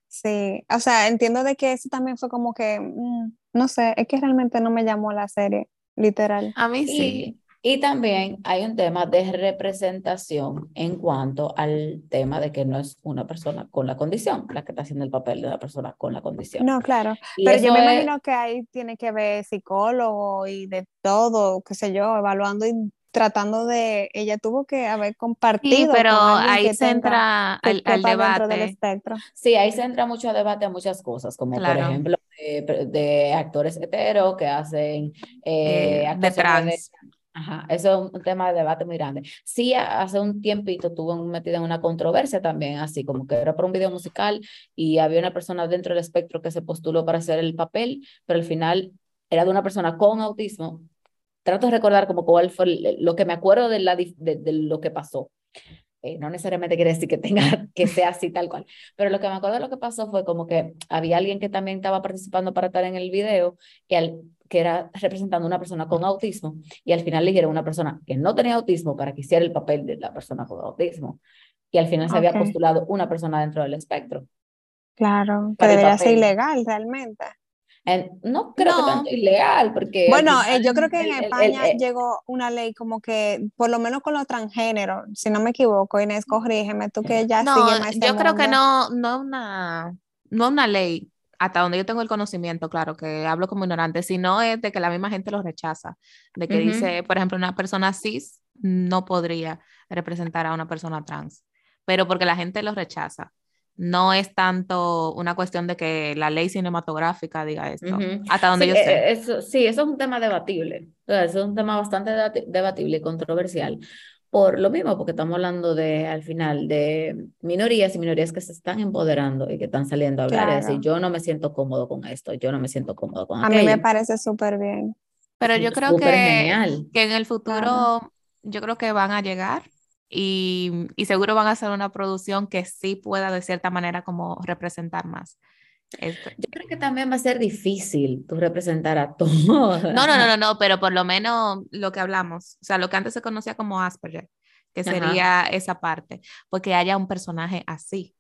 [SPEAKER 3] Sí, o sea, entiendo de que eso también fue como que, mm, no sé, es que realmente no me llamó la serie, literal.
[SPEAKER 1] A mí sí.
[SPEAKER 2] Y también hay un tema de representación en cuanto al tema de que no es una persona con la condición la que está haciendo el papel de una persona con la condición.
[SPEAKER 3] No, claro. Pero yo me imagino que ahí tiene que ver psicólogo y de todo, qué sé yo, evaluando y tratando de, ella tuvo que haber compartido.
[SPEAKER 1] Sí, pero ahí se entra al, debate.
[SPEAKER 3] Del espectro.
[SPEAKER 2] Sí, ahí se entra mucho debate a muchas cosas, como por ejemplo de, actores heteros que hacen
[SPEAKER 1] eh, eh de trans.
[SPEAKER 2] Ajá, eso es un tema de debate muy grande. Sí, hace un tiempito estuvo metida en una controversia también, así como que era por un video musical y había una persona dentro del espectro que se postuló para hacer el papel, pero al final era de una persona con autismo. Trato de recordar como cuál fue lo que me acuerdo de, la, de, lo que pasó. Eh, no necesariamente quiere decir que tenga que sea así tal cual, pero lo que me acuerdo de lo que pasó fue como que había alguien que también estaba participando para estar en el video y al que era representando a una persona con autismo y al final le una persona que no tenía autismo para que hiciera el papel de la persona con autismo. Y al final se había postulado una persona dentro del espectro.
[SPEAKER 3] Claro, que debería ser ilegal realmente.
[SPEAKER 2] no creo que tanto ilegal, porque...
[SPEAKER 3] Bueno, eh, yo creo que en España llegó una ley como que, por lo menos con los transgéneros, si no me equivoco, Inés, corrígeme, tú que ya
[SPEAKER 1] no, yo creo que no, no una, no una ley, hasta donde yo tengo el conocimiento, claro, que hablo como ignorante, sino es de que la misma gente lo rechaza, de que dice, por ejemplo, una persona cis no podría representar a una persona trans, pero porque la gente lo rechaza. No es tanto una cuestión de que la ley cinematográfica diga esto, hasta donde yo sé.
[SPEAKER 2] Eh, eso, sí, eso es un tema debatible. Eso es un tema bastante debatible y controversial. Por lo mismo, porque estamos hablando de, al final, de minorías y minorías que se están empoderando y que están saliendo a hablar y decir, yo no me siento cómodo con esto, yo no me siento cómodo con
[SPEAKER 3] A mí me parece súper bien.
[SPEAKER 1] Pero yo creo que, que en el futuro, yo creo que van a llegar y, y, seguro van a hacer una producción que sí pueda de cierta manera como representar más.
[SPEAKER 2] Yo creo que también va a ser difícil tú representar a todos.
[SPEAKER 1] No, no, no, no, pero por lo menos lo que hablamos, o sea, lo que antes se conocía como Asperger, que sería esa parte, porque haya un personaje así.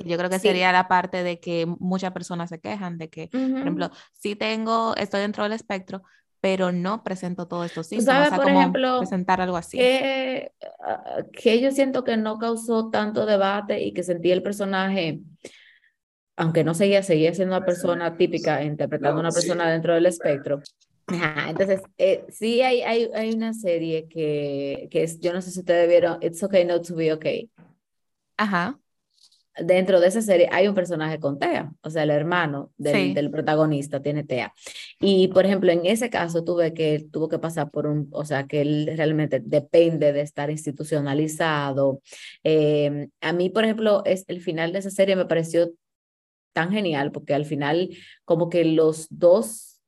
[SPEAKER 1] Yo creo que sería la parte de que muchas personas se quejan de que, por ejemplo, si tengo, estoy dentro del espectro, pero no presento todo esto
[SPEAKER 2] síntomas, por ejemplo,
[SPEAKER 1] presentar algo así.
[SPEAKER 2] Que, ah, que yo siento que no causó tanto debate y que sentí el personaje, aunque no seguía, seguía siendo una persona típica, interpretando a una persona dentro del espectro. entonces, eh, sí hay, hay, hay una serie que, que es, yo no sé si ustedes vieron, It's Okay Not to Be Okay.
[SPEAKER 1] Ajá
[SPEAKER 2] dentro de esa serie hay un personaje con TEA, o sea, el hermano del, del, protagonista tiene TEA. Y, por ejemplo, en ese caso tuve que, tuvo que pasar por un, o sea, que él realmente depende de estar institucionalizado. Em, a mí, por ejemplo, es, el final de esa serie me pareció tan genial, porque al final como que los dos,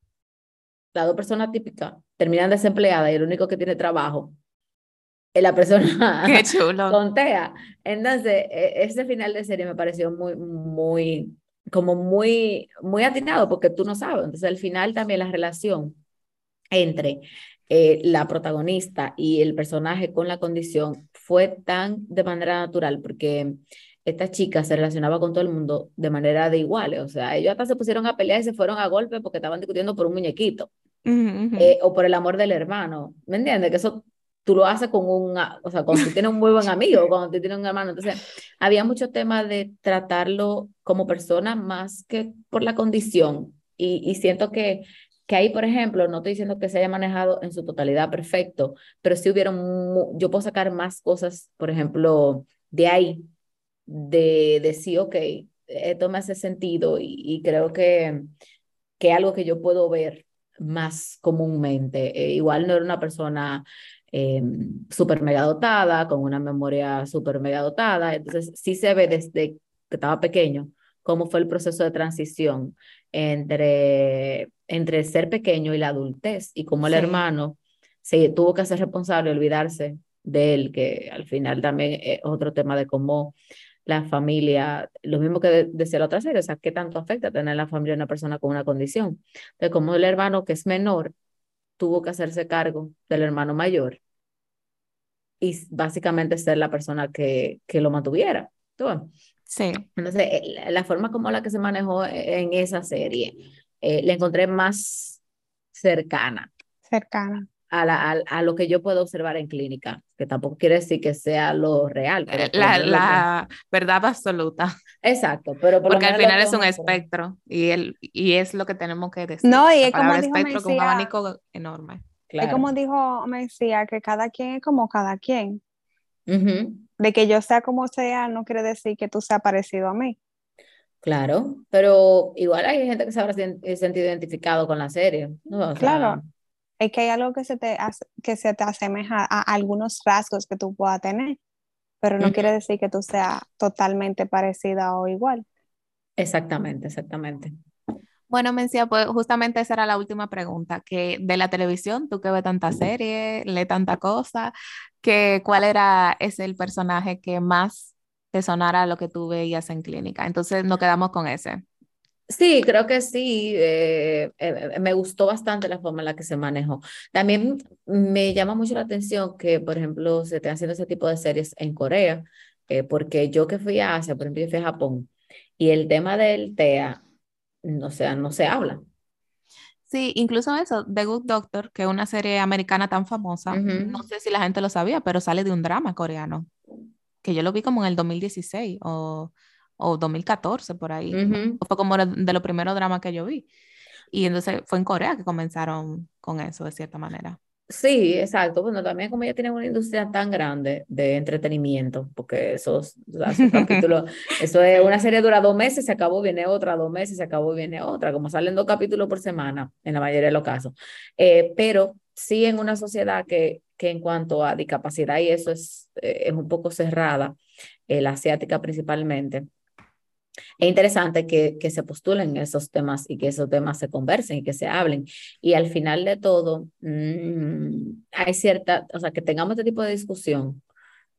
[SPEAKER 2] las dos personas típicas terminan desempleadas y el único que tiene trabajo la persona
[SPEAKER 1] Qué chulo.
[SPEAKER 2] contea. Entonces, e, ese final de serie me pareció muy, muy, como muy, muy atinado porque tú no sabes. Entonces, al final también la relación entre eh, la protagonista y el personaje con la condición fue tan de manera natural porque esta chica se relacionaba con todo el mundo de manera de iguales. O sea, ellos hasta se pusieron a pelear y se fueron a golpe porque estaban discutiendo por un muñequito. Eh, o por el amor del hermano. ¿Me entiendes? Que eso tú lo haces con un, o sea, cuando tú tienes un muy buen amigo, cuando tú tienes un hermano. Entonces, había mucho tema de tratarlo como persona más que por la condición. Y, y siento que, que ahí, por ejemplo, no estoy diciendo que se haya manejado en su totalidad perfecto, pero sí hubieron, yo puedo sacar más cosas, por ejemplo, de ahí, de decir, ok, esto me hace sentido y, y creo que, que algo que yo puedo ver más comúnmente. Eh, igual no era una persona eh, súper mega dotada, con una memoria súper mega dotada. Entonces, sí se ve desde que estaba pequeño cómo fue el proceso de transición entre, entre ser pequeño y la adultez y cómo el hermano se tuvo que hacer responsable, olvidarse de él, que al final también es otro tema de cómo la familia, lo mismo que decía la otra serie, o sea, qué tanto afecta tener la familia una persona con una condición. De cómo el hermano que es menor tuvo que hacerse cargo del hermano mayor y básicamente ser la persona que, que lo mantuviera.
[SPEAKER 1] Sí.
[SPEAKER 2] Entonces, la forma como la que se manejó en esa serie, eh, la encontré más cercana.
[SPEAKER 3] Cercana.
[SPEAKER 2] A, la, a, lo que yo puedo observar en clínica, que tampoco quiere decir que sea lo real. Pero
[SPEAKER 1] eh, la, la verdad absoluta.
[SPEAKER 2] Exacto, pero
[SPEAKER 1] porque al final es un espectro y, el, y es lo que tenemos que decir.
[SPEAKER 3] No, y es como dijo
[SPEAKER 1] espectro con un abanico enorme.
[SPEAKER 3] Es como dijo decía que cada quien es como cada quien. De que yo sea como sea, no quiere decir que tú seas parecido a mí.
[SPEAKER 2] Claro, pero igual hay gente que se habrá sentido identificado con la serie.
[SPEAKER 3] claro, es que hay algo que se te, que se te asemeja a algunos rasgos que tú puedas tener, pero no quiere decir que tú seas totalmente parecida o igual.
[SPEAKER 2] Exactamente, exactamente.
[SPEAKER 1] Bueno, Mencia, pues justamente esa era la última pregunta, que de la televisión, tú que ves tanta serie, lee tanta cosa, que cuál era ese el personaje que más te sonara lo que tú veías en clínica. Entonces nos quedamos con ese.
[SPEAKER 2] Sí, creo que sí. Eh, eh, me gustó bastante la forma en la que se manejó. También me llama mucho la atención que, por ejemplo, se estén haciendo ese tipo de series en Corea, eh, porque yo que fui a Asia, por ejemplo, yo fui a Japón, y el tema del TEA o sea, no se habla.
[SPEAKER 1] Sí, incluso eso, The Good Doctor, que es una serie americana tan famosa, no sé si la gente lo sabía, pero sale de un drama coreano, que yo lo vi como en el 2016 o, o 2014 por ahí. Fue como de los primeros dramas que yo vi. Y entonces fue en Corea que comenzaron con eso, de cierta manera.
[SPEAKER 2] Sí, exacto. Bueno, también como ya tienen una industria tan grande de entretenimiento, porque esos, capítulos, eso es una serie dura dos meses, se acabó, viene otra, dos meses, se acabó, viene otra, como salen dos capítulos por semana en la mayoría de los casos. Eh, pero sí en una sociedad que, que en cuanto a discapacidad y eso es, eh, es un poco cerrada, eh, la asiática principalmente, es interesante que, que, se postulen esos temas y que esos temas se conversen y que se hablen. Y al final de todo, mmm, hay cierta, o sea, que tengamos este tipo de discusión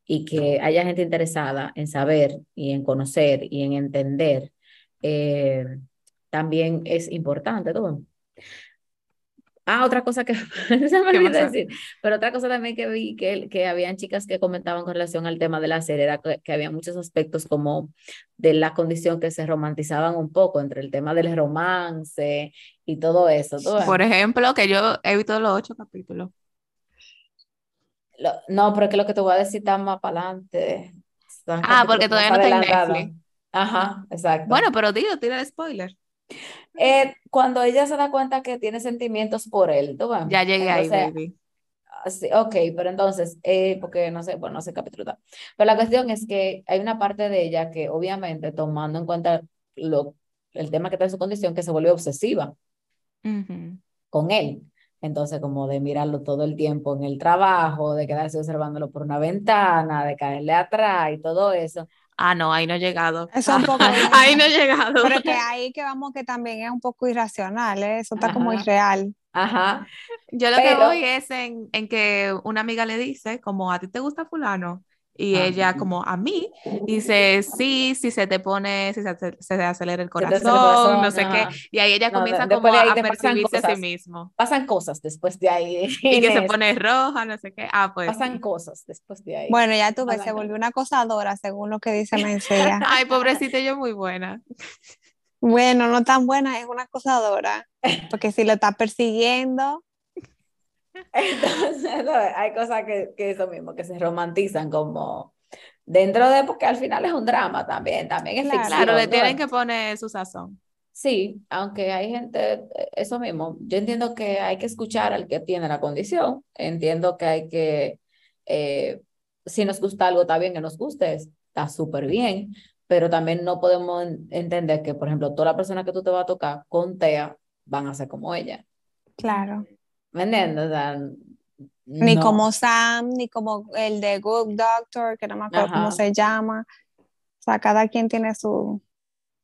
[SPEAKER 2] y que haya gente interesada en saber y en conocer y en entender, eh, también es importante todo. Ah, otra cosa que se me olvidó decir, pero otra cosa también que vi que, que habían chicas que comentaban con relación al tema de la serie era que, que, había muchos aspectos como de la condición que se romantizaban un poco entre el tema del romance y todo eso.
[SPEAKER 1] Por ejemplo, que yo he visto los ocho capítulos.
[SPEAKER 2] no, pero es que lo que te voy a decir está más para adelante.
[SPEAKER 1] Ah, porque todavía no está en Netflix.
[SPEAKER 2] Ajá, exacto.
[SPEAKER 1] Bueno, pero digo, tira el spoiler.
[SPEAKER 2] Eh, cuando ella se da cuenta que tiene sentimientos por él, ¿tú
[SPEAKER 1] Ya llegué ahí, baby.
[SPEAKER 2] Ah, sí, ok, pero entonces, eh, porque no sé, bueno, no sé capítulo Pero la cuestión es que hay una parte de ella que obviamente tomando en cuenta lo, el tema que está en su condición, que se vuelve obsesiva con él. Entonces, como de mirarlo todo el tiempo en el trabajo, de quedarse observándolo por una ventana, de caerle atrás y todo eso.
[SPEAKER 1] Ah, no, ahí no he llegado.
[SPEAKER 3] Eso un poco
[SPEAKER 1] ahí no he llegado.
[SPEAKER 3] Pero que ahí que vamos que también es un poco irracional, ¿eh? eso está como irreal.
[SPEAKER 2] Ajá.
[SPEAKER 1] Yo lo que voy es en, en, que una amiga le dice, como a ti te gusta fulano, y ella como a mí dice, sí, si se te pone, si se, se acelera el corazón, no sé qué. Y ahí ella comienza como a percibirse a sí mismo.
[SPEAKER 2] Pasan cosas después de ahí.
[SPEAKER 1] Y que se pone roja, no sé qué. Ah, pues.
[SPEAKER 2] Pasan cosas después de ahí.
[SPEAKER 3] Bueno, ya tú ves, se volvió una acosadora según lo que dice Mencía.
[SPEAKER 1] Ay, pobrecita, yo muy buena.
[SPEAKER 3] Bueno, no tan buena, es una acosadora. Porque si lo está persiguiendo,
[SPEAKER 2] entonces, hay cosas que, que eso mismo, que se romantizan como dentro de, porque al final es un drama también, también es
[SPEAKER 1] claro, ficción. Claro, le tienen que poner su sazón.
[SPEAKER 2] Sí, aunque hay gente, eso mismo, yo entiendo que hay que escuchar al que tiene la condición, entiendo que hay que, eh, si nos gusta algo, está bien que nos guste, está súper bien, pero también no podemos entender que, por ejemplo, toda la persona que tú te vas a tocar con TEA van a ser como ella.
[SPEAKER 3] Claro.
[SPEAKER 2] ¿Me entiendes?
[SPEAKER 3] Ni como Sam, ni como el de Good Doctor, que no me acuerdo cómo se llama. O sea, cada quien tiene su,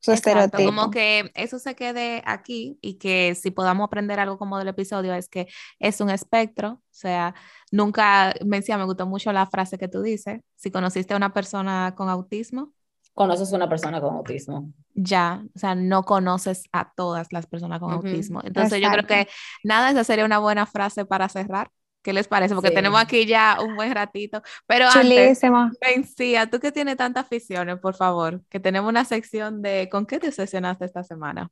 [SPEAKER 3] su estereotipo.
[SPEAKER 1] Como que eso se quede aquí y que si podamos aprender algo como del episodio es que es un espectro, o sea, nunca, me decía, me gustó mucho la frase que tú dices, si conociste a una persona con autismo,
[SPEAKER 2] conoces a una persona con autismo.
[SPEAKER 1] Ya, o sea, no conoces a todas las personas con autismo. Entonces yo creo que nada, esa sería una buena frase para cerrar. ¿Qué les parece? Porque tenemos aquí ya un buen ratito. Pero
[SPEAKER 3] Chulísimo.
[SPEAKER 1] antes, Vencía, tú que tienes tantas aficiones, por favor, que tenemos una sección de ¿con qué te obsesionaste esta semana?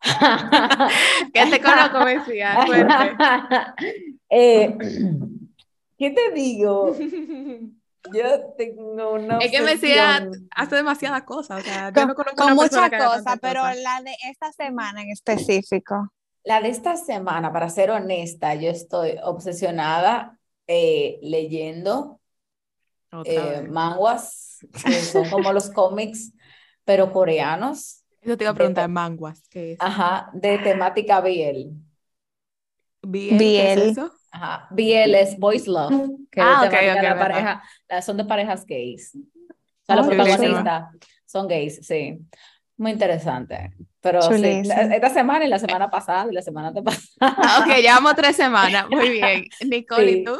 [SPEAKER 1] ¿Qué te conozco, Vencía?
[SPEAKER 2] eh, ¿Qué te digo? Yo tengo una.
[SPEAKER 1] Es que me decía, hace demasiadas cosas. O sea,
[SPEAKER 3] con, con muchas cosas, pero la de esta semana en específico.
[SPEAKER 2] La de esta semana, para ser honesta, yo estoy obsesionada eh, leyendo eh, manguas, que son como los cómics, pero coreanos.
[SPEAKER 1] Eso te iba a preguntar, manguas, ¿qué es?
[SPEAKER 2] Ajá, de temática BL.
[SPEAKER 1] ¿BL? ¿Qué es eso?
[SPEAKER 2] Ajá, BL es Boys Love, que ah, okay, okay, la pareja, son de parejas gays. O sea, los protagonistas son gays, sí. Muy interesante. Pero sí, esta semana y la semana pasada y la semana de pasada.
[SPEAKER 1] Ah, ok, llevamos tres semanas. Muy bien. Nicole, ¿y tú?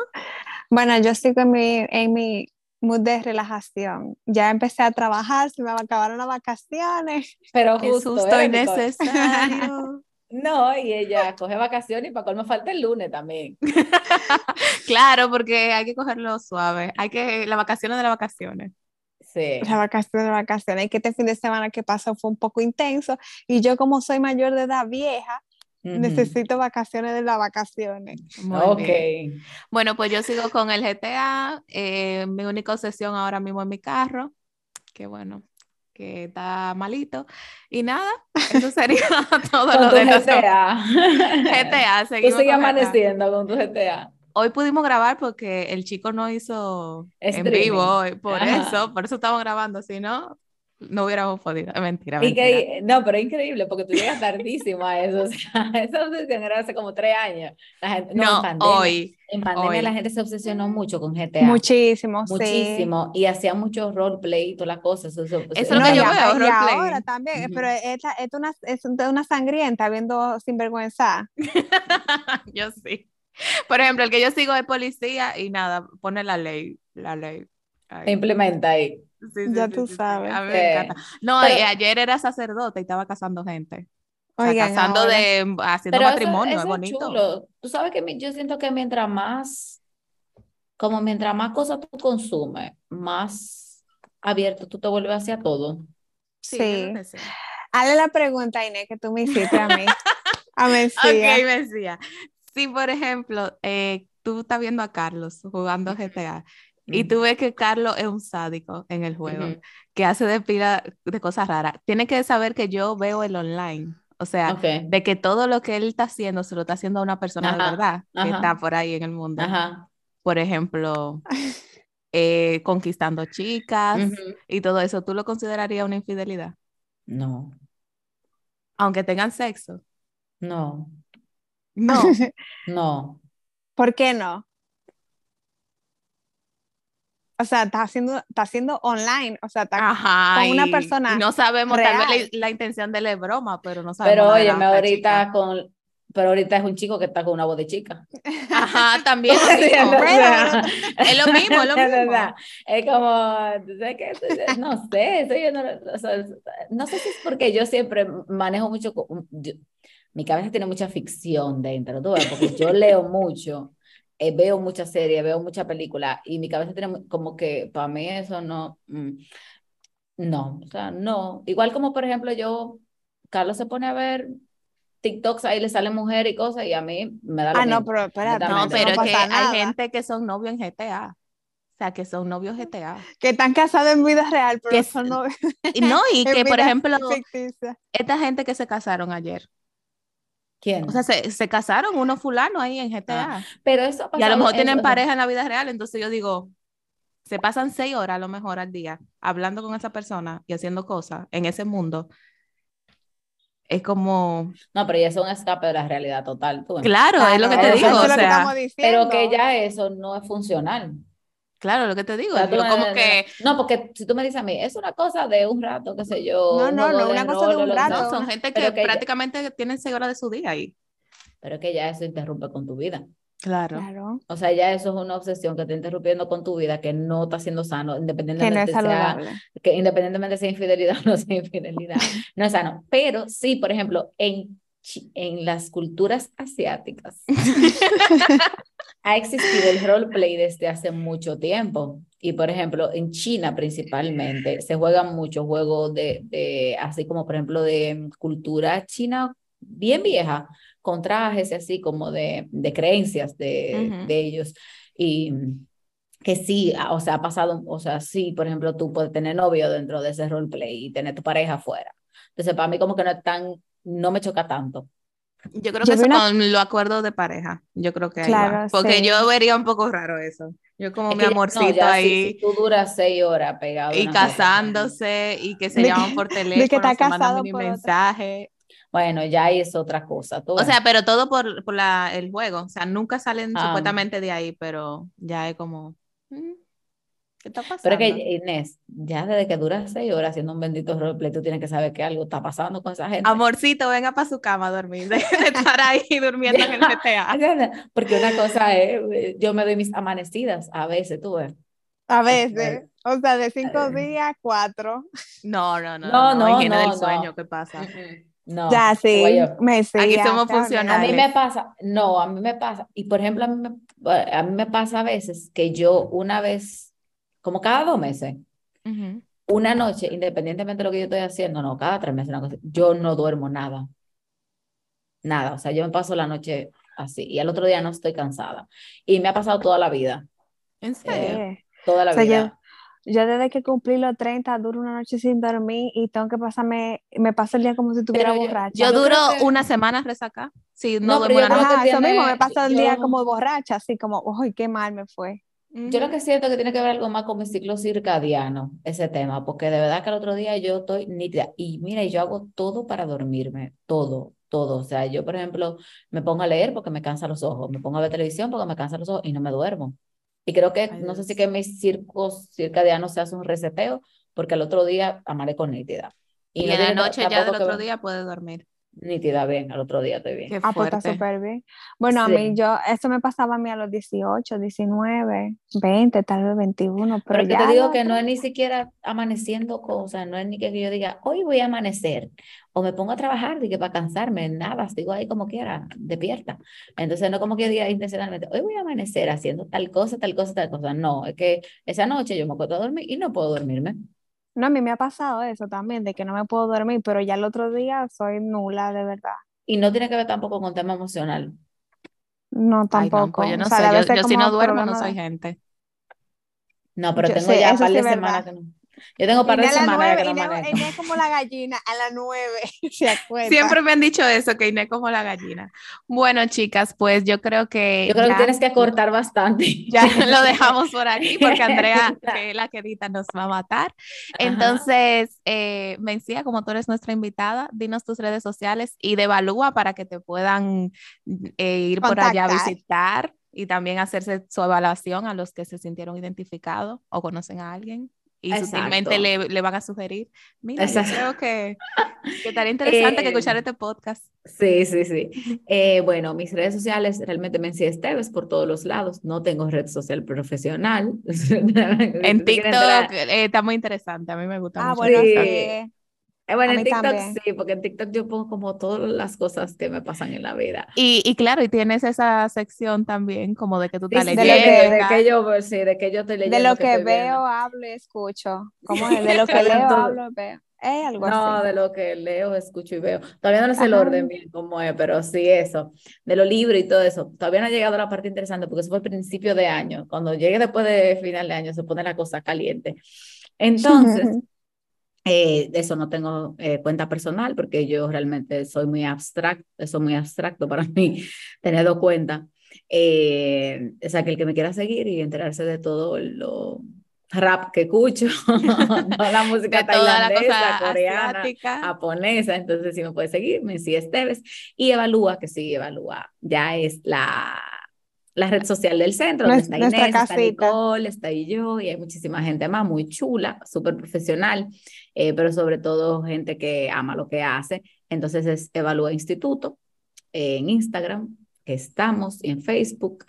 [SPEAKER 3] Bueno, yo estoy en mi, en mi mood de relajación. Ya empecé a trabajar, se me acabaron las vacaciones.
[SPEAKER 2] Pero justo, estoy
[SPEAKER 1] necesario.
[SPEAKER 2] No, y ella coge vacaciones y para me falta el lunes también.
[SPEAKER 1] claro, porque hay que cogerlo suave. Hay que, las vacaciones de las vacaciones.
[SPEAKER 2] Sí.
[SPEAKER 3] Las vacaciones de vacaciones. Y que este fin de semana que pasó fue un poco intenso. Y yo, como soy mayor de edad vieja, necesito vacaciones de las vacaciones.
[SPEAKER 2] ok.
[SPEAKER 1] Bueno, pues yo sigo con el GTA. Eh, mi única obsesión ahora mismo es mi carro. Que bueno, que está malito. Y nada, eso sería todo
[SPEAKER 2] Con
[SPEAKER 1] lo
[SPEAKER 2] tu
[SPEAKER 1] de.
[SPEAKER 2] GTA.
[SPEAKER 1] GTA,
[SPEAKER 2] Tú
[SPEAKER 1] seguimos
[SPEAKER 2] sigues
[SPEAKER 1] con GTA.
[SPEAKER 2] amaneciendo con tu GTA.
[SPEAKER 1] Hoy pudimos grabar porque el chico no hizo en
[SPEAKER 2] Streaming.
[SPEAKER 1] vivo hoy, por
[SPEAKER 2] Ajá.
[SPEAKER 1] eso, por eso estamos grabando, si no, no hubiéramos podido. Es Mentira, mentira.
[SPEAKER 2] no, pero es increíble porque tú llegas tardísimo a eso. O sea, esa obsesión era hace como tres años. La gente, no,
[SPEAKER 1] No,
[SPEAKER 2] en pandemia.
[SPEAKER 1] hoy.
[SPEAKER 2] En pandemia
[SPEAKER 1] hoy.
[SPEAKER 2] la gente se obsesionó mucho con GTA.
[SPEAKER 3] Muchísimo, sí.
[SPEAKER 2] Muchísimo. Y hacía mucho roleplay y todas las cosas. Eso,
[SPEAKER 1] Eso es lo
[SPEAKER 3] No,
[SPEAKER 1] que yo
[SPEAKER 3] a-
[SPEAKER 1] veo, roleplay.
[SPEAKER 3] ahora también,
[SPEAKER 2] Ujú.
[SPEAKER 3] pero esta es una, es una sangrienta viendo sinvergüenza.
[SPEAKER 1] yo sí. Por ejemplo, el que yo sigo es policía y nada, pone la ley, la ley.
[SPEAKER 2] Se implementa ahí.
[SPEAKER 1] Sí,
[SPEAKER 3] Ya
[SPEAKER 1] sí,
[SPEAKER 3] tú
[SPEAKER 1] sí, sí,
[SPEAKER 3] sabes.
[SPEAKER 1] A mí me encanta. No,
[SPEAKER 2] Pero-
[SPEAKER 1] y ayer era sacerdote y estaba casando gente. O sea,
[SPEAKER 3] Oigan,
[SPEAKER 1] casando
[SPEAKER 3] ahora.
[SPEAKER 1] de, haciendo
[SPEAKER 2] Pero eso-
[SPEAKER 1] matrimonio,
[SPEAKER 2] eso
[SPEAKER 1] es bonito.
[SPEAKER 2] chulo. Tú sabes que mi- yo siento que mientras más, como mientras más cosas tú consumes, más abierto tú te vuelves hacia todo.
[SPEAKER 1] Sí.
[SPEAKER 3] Hazle la pregunta, Inés, que tú me hiciste a mí. A Mesía.
[SPEAKER 1] Ok, me decía. Si, por ejemplo, eh, tú estás viendo a Carlos jugando GTA y tú ves que Carlos es un sádico en el juego, que hace de pila de cosas raras, tienes que saber que yo veo el online. O sea, de que todo lo que él está haciendo se lo está haciendo a una persona de
[SPEAKER 2] Ajá,
[SPEAKER 1] verdad que está por ahí en el mundo.
[SPEAKER 2] Ajá.
[SPEAKER 1] Por ejemplo, eh, conquistando chicas y todo eso, ¿tú lo considerarías una infidelidad?
[SPEAKER 2] No,
[SPEAKER 1] Aunque tengan sexo.
[SPEAKER 2] no,
[SPEAKER 1] No.
[SPEAKER 2] no.
[SPEAKER 3] ¿Por qué no? O sea, está haciendo, está haciendo online, o sea, está
[SPEAKER 1] Ajá,
[SPEAKER 3] con una persona
[SPEAKER 1] no sabemos, tal vez
[SPEAKER 3] real.
[SPEAKER 1] la, la intención de él es broma, pero no sabemos
[SPEAKER 2] Pero
[SPEAKER 1] otra
[SPEAKER 2] ahorita
[SPEAKER 1] chica.
[SPEAKER 2] con, pero ahorita es un chico que está con una voz de chica.
[SPEAKER 1] Ajá, también
[SPEAKER 2] sea,
[SPEAKER 1] mismo. Es lo mismo, es lo mismo.
[SPEAKER 2] Es como, ¿tú sabes qué? No sé, eso yo no, o sea, no sé si es porque yo siempre manejo mucho, yo- mi cabeza tiene mucha ficción dentro, tú ves, porque yo leo mucho, eh, veo muchas series, veo muchas películas y mi cabeza tiene como que para mí eso no, mm, no, o sea, no. Igual como por ejemplo yo, Carlos se pone a ver TikToks, ahí le salen mujeres y cosas y a mí me da lo
[SPEAKER 3] Ah, no,
[SPEAKER 2] mismo.
[SPEAKER 3] pero espérate,
[SPEAKER 1] No, pero es que
[SPEAKER 3] pasa
[SPEAKER 1] hay
[SPEAKER 3] nada.
[SPEAKER 1] gente que son novios en GTA. O sea, que son novios GTA.
[SPEAKER 3] Que están casados en vida real, pero
[SPEAKER 1] Que
[SPEAKER 3] no es
[SPEAKER 1] Y no, y que por ejemplo,
[SPEAKER 3] ficticia.
[SPEAKER 1] esta gente que se casaron ayer.
[SPEAKER 2] ¿Quién?
[SPEAKER 1] O sea, se, se casaron unos fulanos ahí en GTA.
[SPEAKER 2] Pero eso ha
[SPEAKER 1] y a lo mejor tienen
[SPEAKER 2] eso-
[SPEAKER 1] pareja en la vida real. Entonces yo digo, se pasan seis horas a lo mejor al día hablando con esa persona y haciendo cosas en ese mundo. Es como,
[SPEAKER 2] No, pero ya es un escape de la realidad total. tú ves.
[SPEAKER 1] claro, es lo que te digo. O
[SPEAKER 3] es lo que
[SPEAKER 1] sea,
[SPEAKER 3] estamos diciendo.
[SPEAKER 2] Pero que ya eso no es funcional.
[SPEAKER 1] Claro, lo que te digo.
[SPEAKER 2] O sea, no-
[SPEAKER 1] como
[SPEAKER 2] no-
[SPEAKER 1] que
[SPEAKER 2] No, porque si tú me dices a mí, es una cosa de un rato, qué sé yo.
[SPEAKER 3] No, no, no, una cosa de un rato.
[SPEAKER 1] no, son gente que,
[SPEAKER 2] que ya-
[SPEAKER 1] prácticamente tienen seis horas de su día ahí.
[SPEAKER 2] Pero que ya eso interrumpe con tu vida.
[SPEAKER 1] Claro.
[SPEAKER 3] Claro,
[SPEAKER 2] O sea, ya eso es una obsesión que está interrumpiendo con tu vida, que no está siendo sano,
[SPEAKER 3] que no
[SPEAKER 2] independientemente sea, que independientemente sea infidelidad o no sea infidelidad, no es sano. Pero sí, por ejemplo, en, en las culturas asiáticas ha existido el roleplay desde hace mucho tiempo. Y por ejemplo, en China principalmente se juegan muchos juegos de, de, así como por ejemplo de cultura china bien vieja, con trajes así como de, de creencias de, de ellos. Y que sí, ah, o sea, ha pasado, o sea, sí, por ejemplo, tú puedes tener novio dentro de ese roleplay y tener tu pareja afuera. Entonces, para mí como que no es tan, no me choca tanto.
[SPEAKER 1] Yo creo
[SPEAKER 3] Yo
[SPEAKER 1] que eso
[SPEAKER 3] una-
[SPEAKER 1] con los acuerdos de pareja. Yo creo que ahí
[SPEAKER 3] Claro,
[SPEAKER 1] va. Porque
[SPEAKER 3] sí.
[SPEAKER 1] yo vería un poco raro eso. Yo como
[SPEAKER 2] Es
[SPEAKER 1] mi
[SPEAKER 2] que ya- no,
[SPEAKER 1] amorcito
[SPEAKER 2] ya si-
[SPEAKER 1] ahí
[SPEAKER 2] Si, tú duras seis horas pegado.
[SPEAKER 1] y casándose y que se
[SPEAKER 3] De
[SPEAKER 1] llaman
[SPEAKER 3] que-
[SPEAKER 1] por
[SPEAKER 3] de que
[SPEAKER 1] teléfono,
[SPEAKER 3] está
[SPEAKER 1] se mandan
[SPEAKER 3] casado por otra.
[SPEAKER 1] mensajes.
[SPEAKER 2] Bueno, ya ahí es otra cosa. tú
[SPEAKER 1] O
[SPEAKER 2] ves.
[SPEAKER 1] sea, pero todo por, por la, el juego. O sea, nunca salen
[SPEAKER 2] Ah.
[SPEAKER 1] supuestamente de ahí, pero ya es como, mm, ¿qué está pasando?
[SPEAKER 2] Pero es que, Inés, ya desde que duras seis horas haciendo un bendito roleplay, tú tienes que saber que algo está pasando con esa gente.
[SPEAKER 1] Amorcito, venga para su cama a dormir. De estar ahí durmiendo en el GTA.
[SPEAKER 2] ¿Entiendes? Porque una cosa es, eh, yo me doy mis amanecidas a veces, tú ves.
[SPEAKER 3] A veces, o sea, de cinco
[SPEAKER 2] Eh.
[SPEAKER 3] días, cuatro.
[SPEAKER 1] No, no, no,
[SPEAKER 2] No,
[SPEAKER 1] no,
[SPEAKER 2] no,
[SPEAKER 1] higiene
[SPEAKER 2] no,
[SPEAKER 1] del
[SPEAKER 2] no.
[SPEAKER 1] sueño, ¿qué pasa?
[SPEAKER 2] No.
[SPEAKER 3] ya, sí,
[SPEAKER 2] yo.
[SPEAKER 3] Mesías,
[SPEAKER 1] Aquí somos funcionales.
[SPEAKER 2] A mí me pasa, no, a mí me pasa, y por ejemplo, a mí me, a mí me pasa a veces que yo una vez, como cada dos meses, una noche, independientemente de lo que yo estoy haciendo, no, cada tres meses, una cosa, yo no duermo nada. Nada, o sea, yo me paso la noche así y al otro día no estoy cansada. Y me ha pasado toda la vida,
[SPEAKER 1] ¿En serio?
[SPEAKER 3] Eh,
[SPEAKER 2] toda la
[SPEAKER 3] O sea, yo-
[SPEAKER 2] vida.
[SPEAKER 3] yo desde que cumplí los 30 duro una noche sin dormir y tengo que pasarme, me paso el día como si estuviera borracha.
[SPEAKER 1] Yo, duro una semana resaca. Sí, no,
[SPEAKER 3] no Ajá, eso mismo, me paso el día como borracha, así como, uy, qué mal me fue.
[SPEAKER 2] Yo lo que siento que tiene que ver algo más con mi ciclo circadiano, ese tema, porque de verdad que el otro día yo estoy nítida y mira, yo hago todo para dormirme, todo, todo. O sea, yo, por ejemplo, me pongo a leer porque me cansa los ojos, me pongo a ver televisión porque me cansa los ojos y no me duermo. Y creo que, no sé si que mis circos circadianos se hace un reseteo, porque el otro día amaré con nítida.
[SPEAKER 1] Y, en la noche ya del otro día puedes dormir
[SPEAKER 2] nítida bien, al otro día estoy bien.
[SPEAKER 3] ah, pues está súper bien. Bueno, a mí yo, esto me pasaba a mí a los 18, 19, 20, tal vez 21, pero,
[SPEAKER 2] ya te digo que no es ni siquiera amaneciendo cosas, no es ni que yo diga, hoy voy a amanecer, o me pongo a trabajar, dije, para cansarme, nada, digo ahí como quiera, despierta. Entonces no como que diga intencionalmente, hoy voy a amanecer haciendo tal cosa, tal cosa, tal cosa, no, es que esa noche yo me acuerdo a dormir y no puedo dormirme.
[SPEAKER 3] No, a mí me ha pasado eso también, de que no me puedo dormir, pero ya el otro día soy nula, de verdad.
[SPEAKER 2] Y no tiene que ver tampoco con tema emocional.
[SPEAKER 3] No, tampoco.
[SPEAKER 1] Pues yo no sé, yo, si no duermo no soy gente.
[SPEAKER 2] No, pero tengo ya un par de semanas que no. Yo tengo par de semanas que no
[SPEAKER 3] manejo. Inés como la gallina a las nueve,
[SPEAKER 1] Siempre me han dicho eso, que Inés como la gallina. Bueno, chicas, pues yo creo que...
[SPEAKER 2] Yo creo que tienes que cortar bastante.
[SPEAKER 1] Ya lo dejamos por aquí porque Andrea, que es la querida, nos va a matar. Entonces, eh, Mencía, como tú eres nuestra invitada, dinos tus redes sociales y de Evalúa para que te puedan eh, ir por allá a visitar y también hacerse su evaluación a los que se sintieron identificados o conocen a alguien y sutilmente le, le, van a sugerir. Mira, yo creo que, que estaría interesante que escuchar este podcast.
[SPEAKER 2] Sí, sí, sí. Eh, bueno, mis redes sociales realmente me Esteves por todos los lados. No tengo red social profesional.
[SPEAKER 1] en TikTok eh, está muy interesante. A mí me gusta ah, mucho. Bueno, sí.
[SPEAKER 2] Eh, bueno, en TikTok sí, porque en TikTok yo pongo como todas las cosas que me pasan en la vida.
[SPEAKER 1] Y, y claro, y tienes esa sección también como de que tú estás leyendo.
[SPEAKER 2] De, que, yo, sí, de que yo estoy leyendo.
[SPEAKER 3] De lo que, veo, hablo y escucho. ¿Cómo es? De lo que leo, hablo y veo. Eh, algo
[SPEAKER 2] no, de lo que leo, escucho y veo. Todavía no sé el orden bien cómo es, pero sí eso. De los libros y todo eso. Todavía no ha llegado la parte interesante porque eso fue el principio de año. Cuando llegue después de final de año se pone la cosa caliente. Entonces, Eh, eso no tengo eh, cuenta personal porque yo realmente soy muy abstracto, eso es muy abstracto para mí, tener dos cuentas. Eh, o sea, que el que me quiera seguir y enterarse de todo lo rap que escucho, toda la música tailandesa, coreana, japonesa, entonces si me puede seguir, me sigue Esteves y Evalúa, que sí, Evalúa, ya es la la red social del centro, donde está Inés, está Nicole, está ahí yo, y hay muchísima gente más, muy chula, súper profesional, eh, pero sobre todo gente que ama lo que hace. Entonces es Evalúa Instituto en Instagram, que estamos, en Facebook,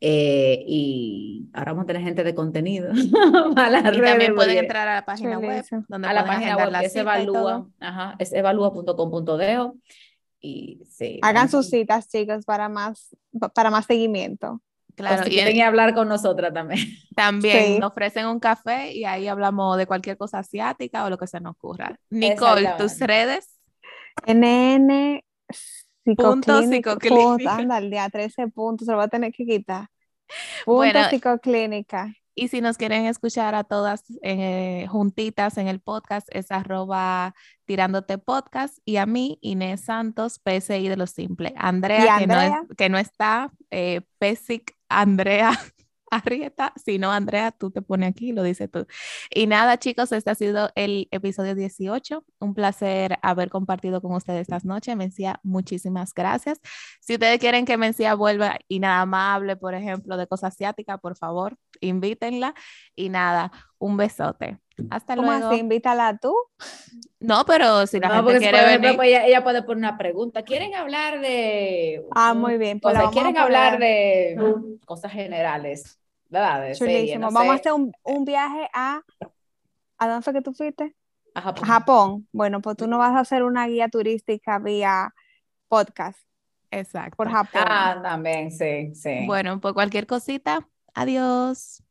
[SPEAKER 2] eh, y ahora vamos a tener gente de contenido
[SPEAKER 1] para y también pueden entrar a la página web
[SPEAKER 2] donde a la página web que es evalúa ajá, es evalúa.com.de y sí,
[SPEAKER 3] Hagan sus citas, chicos, para más, para más seguimiento.
[SPEAKER 2] Claro, y quieren hablar con nosotras también.
[SPEAKER 1] También ofrecen un café y ahí hablamos de cualquier cosa asiática o lo que se nos ocurra. Nicole, tus redes.
[SPEAKER 3] NN Punto psicoclínica. Anda, al día 13 puntos, se lo voy a tener que quitar. Punto bueno, psicoclínica.
[SPEAKER 1] Y si nos quieren escuchar a todas eh, juntitas en el podcast, es arroba tirándote podcast. Y a mí, Inés Santos, PSI de lo simple. Andrea, Que, no que no está, eh, PSIC Andrea Arrieta, si no, Andrea, tú te pones aquí, lo dices tú. Y nada, chicos, este ha sido el episodio 18. Un placer haber compartido con ustedes estas noches. Mencía, muchísimas gracias. Si ustedes quieren que Mencía vuelva y nada más por ejemplo, de cosas asiáticas, por favor, invítenla. Y nada, un besote. Hasta
[SPEAKER 3] ¿Cómo
[SPEAKER 1] luego.
[SPEAKER 3] Así? Invítala tú.
[SPEAKER 1] No, pero si la gente quiere venir.
[SPEAKER 2] Pues ella, puede poner una pregunta. ¿Quieren hablar de.
[SPEAKER 3] Ah, muy bien.
[SPEAKER 2] Pues ¿Quieren hablar de cosas generales? ¿Verdad?
[SPEAKER 3] Vamos a hacer un, un, viaje a. ¿A dónde fue que tú fuiste? A Japón. a Japón. Bueno, pues tú no vas a hacer una guía turística vía podcast.
[SPEAKER 1] Exacto.
[SPEAKER 3] Por Japón.
[SPEAKER 2] Ah, también, sí, sí.
[SPEAKER 1] Bueno, pues cualquier cosita. Adiós.